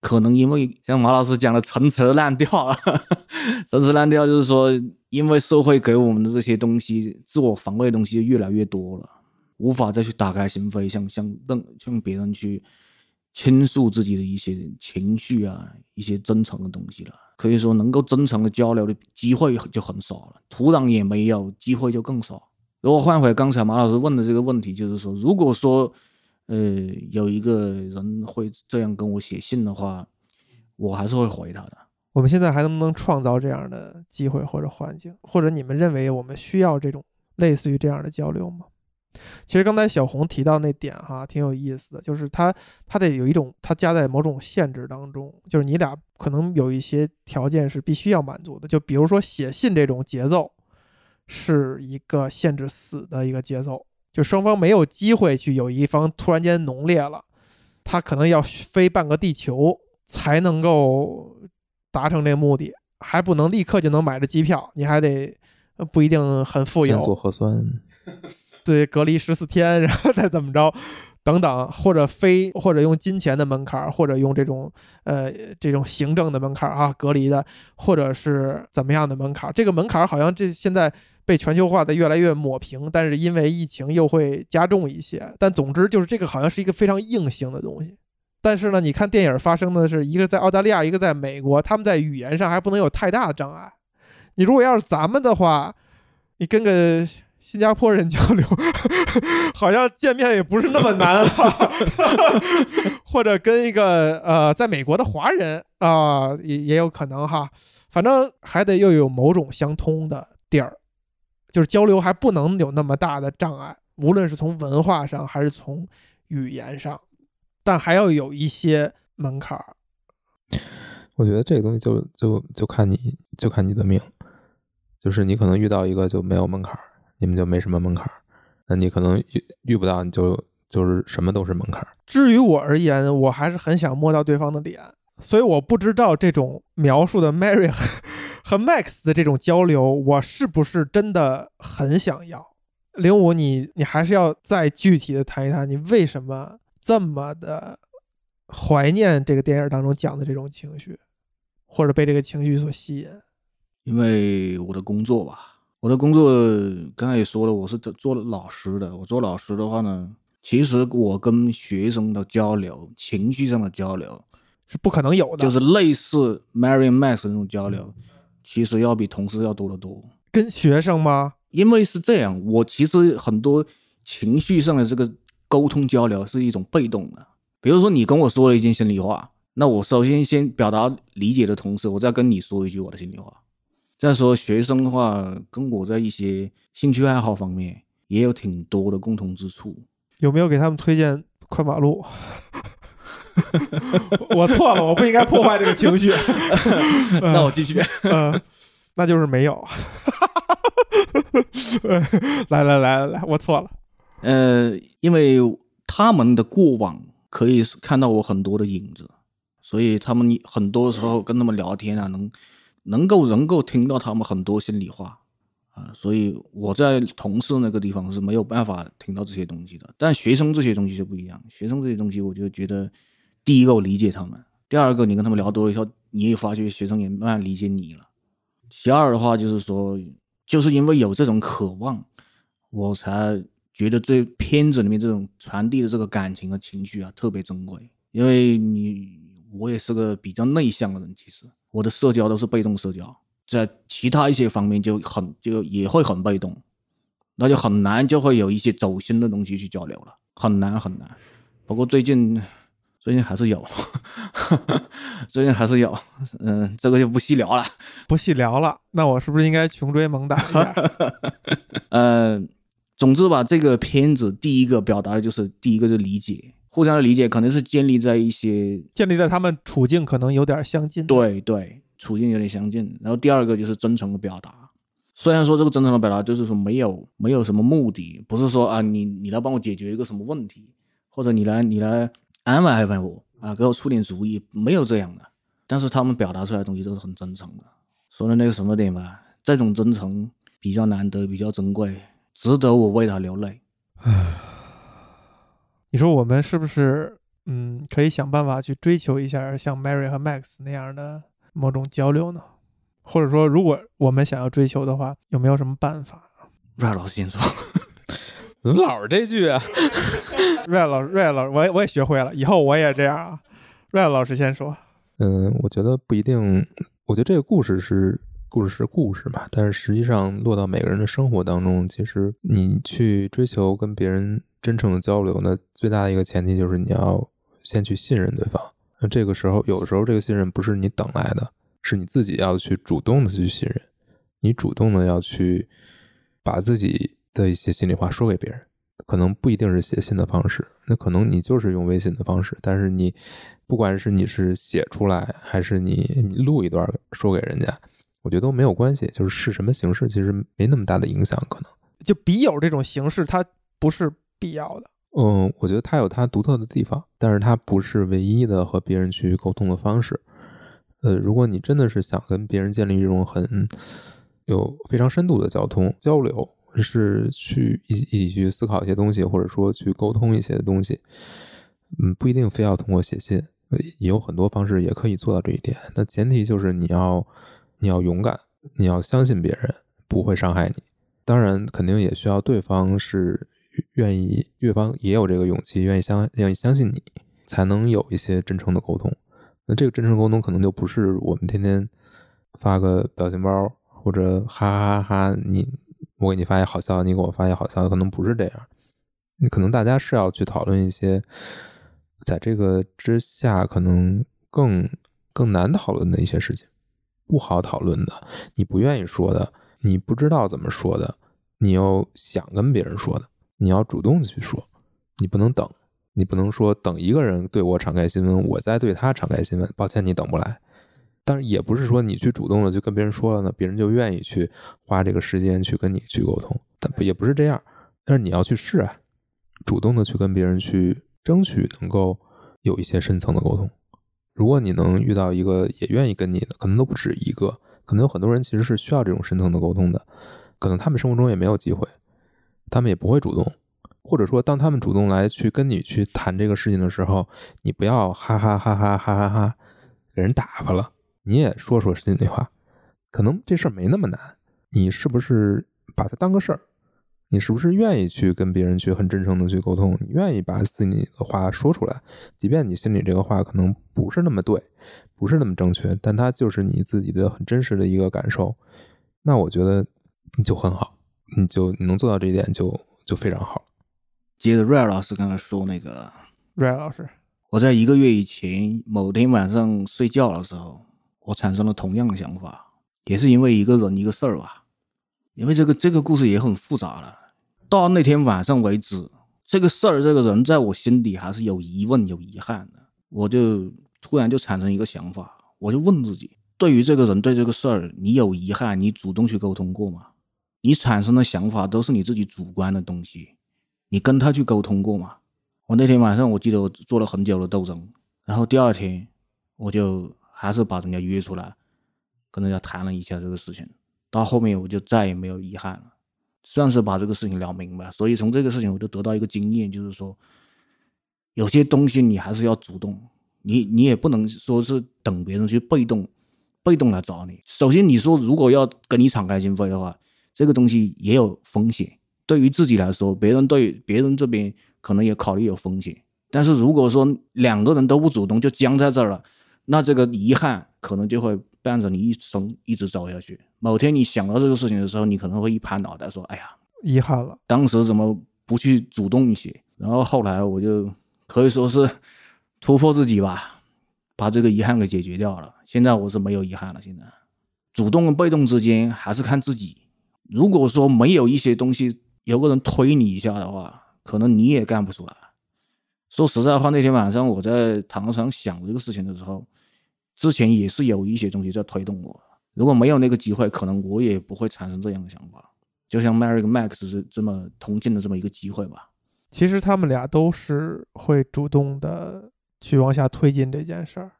可能因为 像马老师讲的陈词滥调啊，陈词滥调就是说，因为社会给我们的这些东西，自我防卫的东西越来越多了，无法再去打开心扉，向向任向别人去倾诉自己的一些情绪啊，一些真诚的东西了。可以说，能够真诚的交流的机会就很少了，土壤也没有，机会就更少。如果换回刚才马老师问的这个问题，就是说，如果说呃，有一个人会这样跟我写信的话，我还是会回他的。我们现在还能不能创造这样的机会或者环境？或者你们认为我们需要这种类似于这样的交流吗？其实刚才小红提到那点哈，挺有意思的，就是他他得有一种他加在某种限制当中，就是你俩可能有一些条件是必须要满足的，就比如说写信这种节奏是一个限制死的一个节奏，就双方没有机会去有一方突然间浓烈了，他可能要飞半个地球才能够达成这目的，还不能立刻就能买着机票，你还得呃不一定很富有先，做核酸，对，隔离十四天，然后再怎么着，等等，或者非或者用金钱的门槛，或者用这种呃这种行政的门槛啊，隔离的，或者是怎么样的门槛，这个门槛好像这现在被全球化的越来越抹平，但是因为疫情又会加重一些。但总之就是这个好像是一个非常硬性的东西。但是呢，你看电影发生的是一个在澳大利亚，一个在美国，他们在语言上还不能有太大的障碍。你如果要是咱们的话，你跟个新加坡人交流，好像见面也不是那么难哈，或者跟一个呃在美国的华人啊、也也有可能哈，反正还得又有某种相通的地儿，就是交流还不能有那么大的障碍，无论是从文化上还是从语言上，但还要有一些门槛儿。我觉得这个东西就就就看你就看你的命，就是你可能遇到一个就没有门槛儿，你们就没什么门槛儿；那你可能遇遇不到，你就就是什么都是门槛儿。至于我而言，我还是很想摸到对方的脸，所以我不知道这种描述的 Mary 和和 Max 的这种交流，我是不是真的很想要。零五，你你还是要再具体的谈一谈，你为什么这么的怀念这个电影当中讲的这种情绪，或者被这个情绪所吸引？因为我的工作吧，我的工作刚才也说了，我是做做老师的。我做老师的话呢，其实我跟学生的交流，情绪上的交流，是不可能有的，就是类似 Marion Max 的那种交流，其实要比同事要多得多。跟学生吗？因为是这样，我其实很多情绪上的这个沟通交流是一种被动的。比如说，你跟我说了一件心里话，那我首先先表达理解的同时，我再跟你说一句我的心里话。再说学生的话，跟我在一些兴趣爱好方面也有挺多的共同之处。有没有给他们推荐快马路？我错了，我不应该破坏这个情绪。那我继续。嗯，那就是没有。来来来来来，我错了。呃，因为他们的过往可以看到我很多的影子，所以他们很多时候跟他们聊天啊，能能够能够听到他们很多心里话啊，所以我在同事那个地方是没有办法听到这些东西的。但学生这些东西就不一样，学生这些东西我就觉得，第一个我理解他们，第二个你跟他们聊多了以后，你也发觉学生也慢慢理解你了。其二的话就是说，就是因为有这种渴望，我才觉得这片子里面这种传递的这个感情和情绪啊特别珍贵。因为你我也是个比较内向的人，其实我的社交都是被动社交，在其他一些方面就很就也会很被动。那就很难就会有一些走心的东西去交流了，很难很难。不过最近最近还是有，最近还是有，嗯，这个就不细聊了。不细聊了，那我是不是应该穷追猛打一下？呃，总之吧，这个片子第一个表达的就是第一个就理解，互相的理解可能是建立在一些建立在他们处境可能有点相近。，对对处境有点相近，然后第二个就是真诚的表达。虽然说这个真诚的表达就是说没有没有什么目的，不是说啊你你来帮我解决一个什么问题，或者你来你来安慰安慰我啊，给我出点主意，没有这样的。但是他们表达出来的东西都是很真诚的。说的那个什么点吧，这种真诚比较难得，比较珍贵，值得我为他流泪。你说我们是不是嗯可以想办法去追求一下像 Mary 和 Max 那样的某种交流呢？或者说，如果我们想要追求的话，有没有什么办法？瑞老师先说，怎么老是这句啊？瑞老瑞老师，我也我也学会了，以后我也这样啊。瑞老师先说。嗯，我觉得不一定。我觉得这个故事是故事是故事嘛，但是实际上落到每个人的生活当中，其实你去追求跟别人真诚的交流，那最大的一个前提就是你要先去信任对方。那这个时候，有的时候这个信任不是你等来的，是你自己要去主动的去信任，你主动的要去把自己的一些心里话说给别人。可能不一定是写信的方式，那可能你就是用微信的方式，但是你不管是你是写出来，还是你你录一段说给人家，我觉得都没有关系，就是是什么形式，其实没那么大的影响，可能。就笔友这种形式，它不是必要的。嗯，我觉得它有它独特的地方，但是它不是唯一的和别人去沟通的方式。呃，如果你真的是想跟别人建立一种很有非常深度的交通交流，是去一起一起去思考一些东西，或者说去沟通一些东西，嗯，不一定非要通过写信，呃也有很多方式也可以做到这一点。那前提就是你要你要勇敢，你要相信别人不会伤害你。当然，肯定也需要对方是愿意，对方也有这个勇气，愿意相愿意相信你，才能有一些真诚的沟通。那这个真诚沟通可能就不是我们天天发个表情包或者哈哈哈哈，你我给你发一好笑，你给我发一好笑，可能不是这样。你可能大家是要去讨论一些在这个之下可能更更难讨论的一些事情，不好讨论的，你不愿意说的，你不知道怎么说的，你又想跟别人说的，你要主动的去说，你不能等，你不能说等一个人对我敞开心扉，我再对他敞开心扉。抱歉，你等不来。但是也不是说你去主动的就跟别人说了呢，别人就愿意去花这个时间去跟你去沟通，但也不是这样。但是你要去试啊，主动的去跟别人去争取能够有一些深层的沟通。如果你能遇到一个也愿意跟你的，可能都不止一个，可能有很多人其实是需要这种深层的沟通的，可能他们生活中也没有机会，他们也不会主动，或者说当他们主动来去跟你去谈这个事情的时候，你不要哈哈哈哈哈哈哈给人打发了，你也说说心里话，可能这事儿没那么难，你是不是把它当个事儿？你是不是愿意去跟别人去很真诚的去沟通？你愿意把自己的话说出来，即便你心里这个话可能不是那么对，不是那么正确，但它就是你自己的很真实的一个感受。那我觉得你就很好，你就你能做到这一点就就非常好。接着瑞尔老师刚才说那个，瑞老师，我在一个月以前某天晚上睡觉的时候，我产生了同样的想法，也是因为一个人一个事儿吧。因为这个这个故事也很复杂了。到那天晚上为止，这个事儿这个人在我心里还是有疑问、有遗憾的。我就突然就产生一个想法，我就问自己：对于这个人、对这个事儿，你有遗憾，你主动去沟通过吗？你产生的想法都是你自己主观的东西，你跟他去沟通过吗？我那天晚上我记得我做了很久的斗争，然后第二天我就还是把人家约出来，跟人家谈了一下这个事情。到后面我就再也没有遗憾了，算是把这个事情聊明白。所以从这个事情我就得到一个经验，就是说，有些东西你还是要主动，你你也不能说是等别人去被动，被动来找你。首先你说如果要跟你敞开心扉的话，这个东西也有风险。对于自己来说，别人对别人这边可能也考虑有风险。但是如果说两个人都不主动，就僵在这儿了，那这个遗憾可能就会伴着你一生一直走下去。某天你想到这个事情的时候，你可能会一拍脑袋说：“哎呀，遗憾了。当时怎么不去主动一些？然后后来我就可以说是突破自己吧，把这个遗憾给解决掉了。现在我是没有遗憾了。现在主动跟被动之间还是看自己。如果说没有一些东西，有个人推你一下的话，可能你也干不出来。说实在话，那天晚上我在躺床上想这个事情的时候，之前也是有一些东西在推动我。如果没有那个机会，可能我也不会产生这样的想法。就像 Mary 跟 Max 是这么同进的这么一个机会吧。其实他们俩都是会主动的去往下推进这件事儿，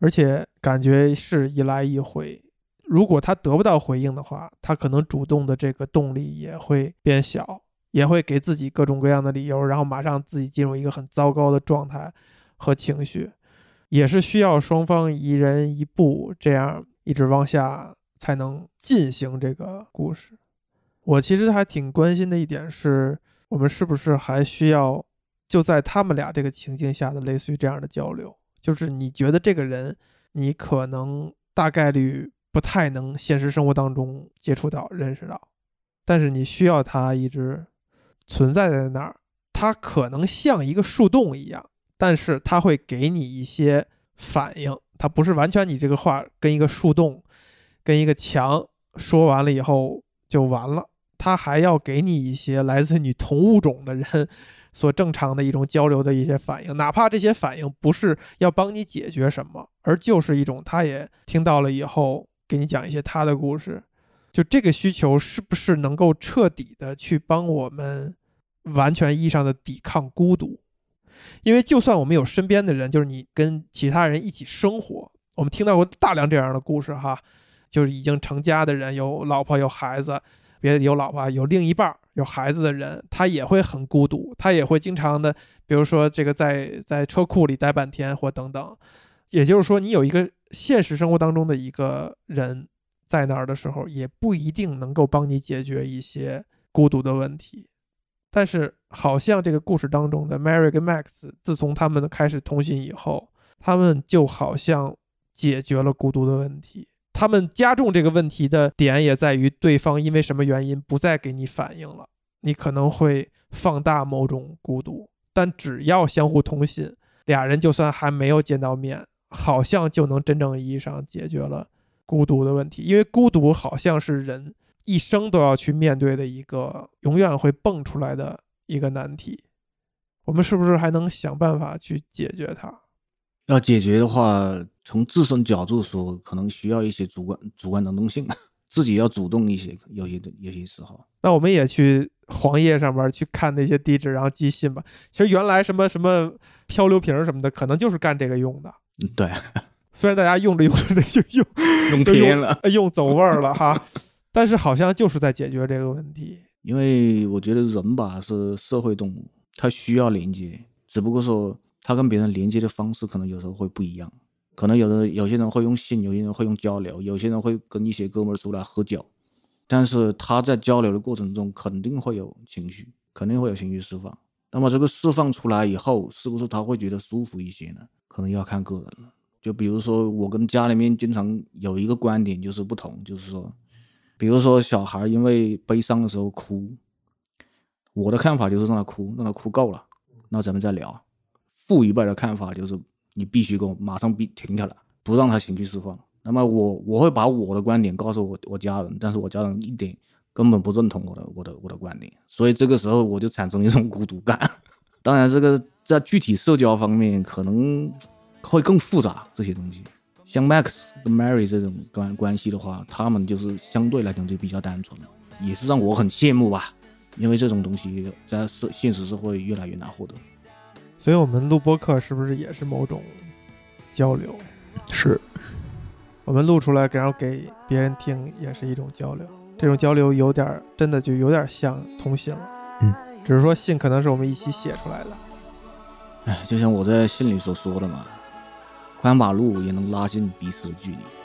而且感觉是一来一回。如果他得不到回应的话，他可能主动的这个动力也会变小，也会给自己各种各样的理由，然后马上自己进入一个很糟糕的状态和情绪，也是需要双方一人一步这样一直往下才能进行这个故事。我其实还挺关心的一点是，我们是不是还需要就在他们俩这个情境下的类似于这样的交流？就是你觉得这个人，你可能大概率不太能现实生活当中接触到、认识到，但是你需要他一直存在在那儿。他可能像一个树洞一样，但是他会给你一些反应。他不是完全你这个话跟一个树洞、跟一个墙说完了以后就完了。他还要给你一些来自你同物种的人所正常的一种交流的一些反应，哪怕这些反应不是要帮你解决什么，而就是一种他也听到了以后给你讲一些他的故事。就这个需求是不是能够彻底的去帮我们完全意义上的抵抗孤独？因为就算我们有身边的人，就是你跟其他人一起生活，我们听到过大量这样的故事哈，就是已经成家的人，有老婆有孩子。别有老婆、有另一半、有孩子的人，他也会很孤独，他也会经常的，比如说这个在在车库里待半天或等等。也就是说，你有一个现实生活当中的一个人在那儿的时候，也不一定能够帮你解决一些孤独的问题。但是，好像这个故事当中的 Mary 跟 Max，自从他们开始通信以后，他们就好像解决了孤独的问题。他们加重这个问题的点也在于，对方因为什么原因不再给你反应了，你可能会放大某种孤独。但只要相互通信，俩人就算还没有见到面，好像就能真正意义上解决了孤独的问题。因为孤独好像是人一生都要去面对的一个永远会蹦出来的一个难题。我们是不是还能想办法去解决它？要解决的话，从自身角度说，可能需要一些主观主观能动性，自己要主动一些，有些有些时候。那我们也去黄页上面去看那些地址，然后寄信吧。其实原来什么什么漂流瓶什么的，可能就是干这个用的。嗯，对，虽然大家用着用着就用用都偏了。用用走味儿了哈，但是好像就是在解决这个问题。因为我觉得人吧是社会动物，他需要连接，只不过说他跟别人连接的方式可能有时候会不一样。可能有的有些人会用信，有些人会用交流，有些人会跟一些哥们儿出来喝酒，但是他在交流的过程中肯定会有情绪，肯定会有情绪释放。那么这个释放出来以后，是不是他会觉得舒服一些呢？可能要看个人了。就比如说我跟家里面经常有一个观点就是不同，就是说，比如说小孩因为悲伤的时候哭，我的看法就是让他哭，让他哭够了，那咱们再聊。父一辈的看法就是你必须给我马上必停下来，不让他情绪释放。那么我我会把我的观点告诉我我家人，但是我家人一点根本不认同我的我的我的观点，所以这个时候我就产生一种孤独感。当然，这个在具体社交方面可能会更复杂这些东西。像 Max 跟 Mary 这种关关系的话，他们就是相对来讲就比较单纯，也是让我很羡慕吧。因为这种东西在社现实社会越来越难获得。所以我们录播课是不是也是某种交流？是我们录出来，然后给别人听，也是一种交流。这种交流有点，真的就有点像通信了。嗯，只是说信可能是我们一起写出来的。哎，就像我在信里所说的嘛，穿马路也能拉近彼此的距离。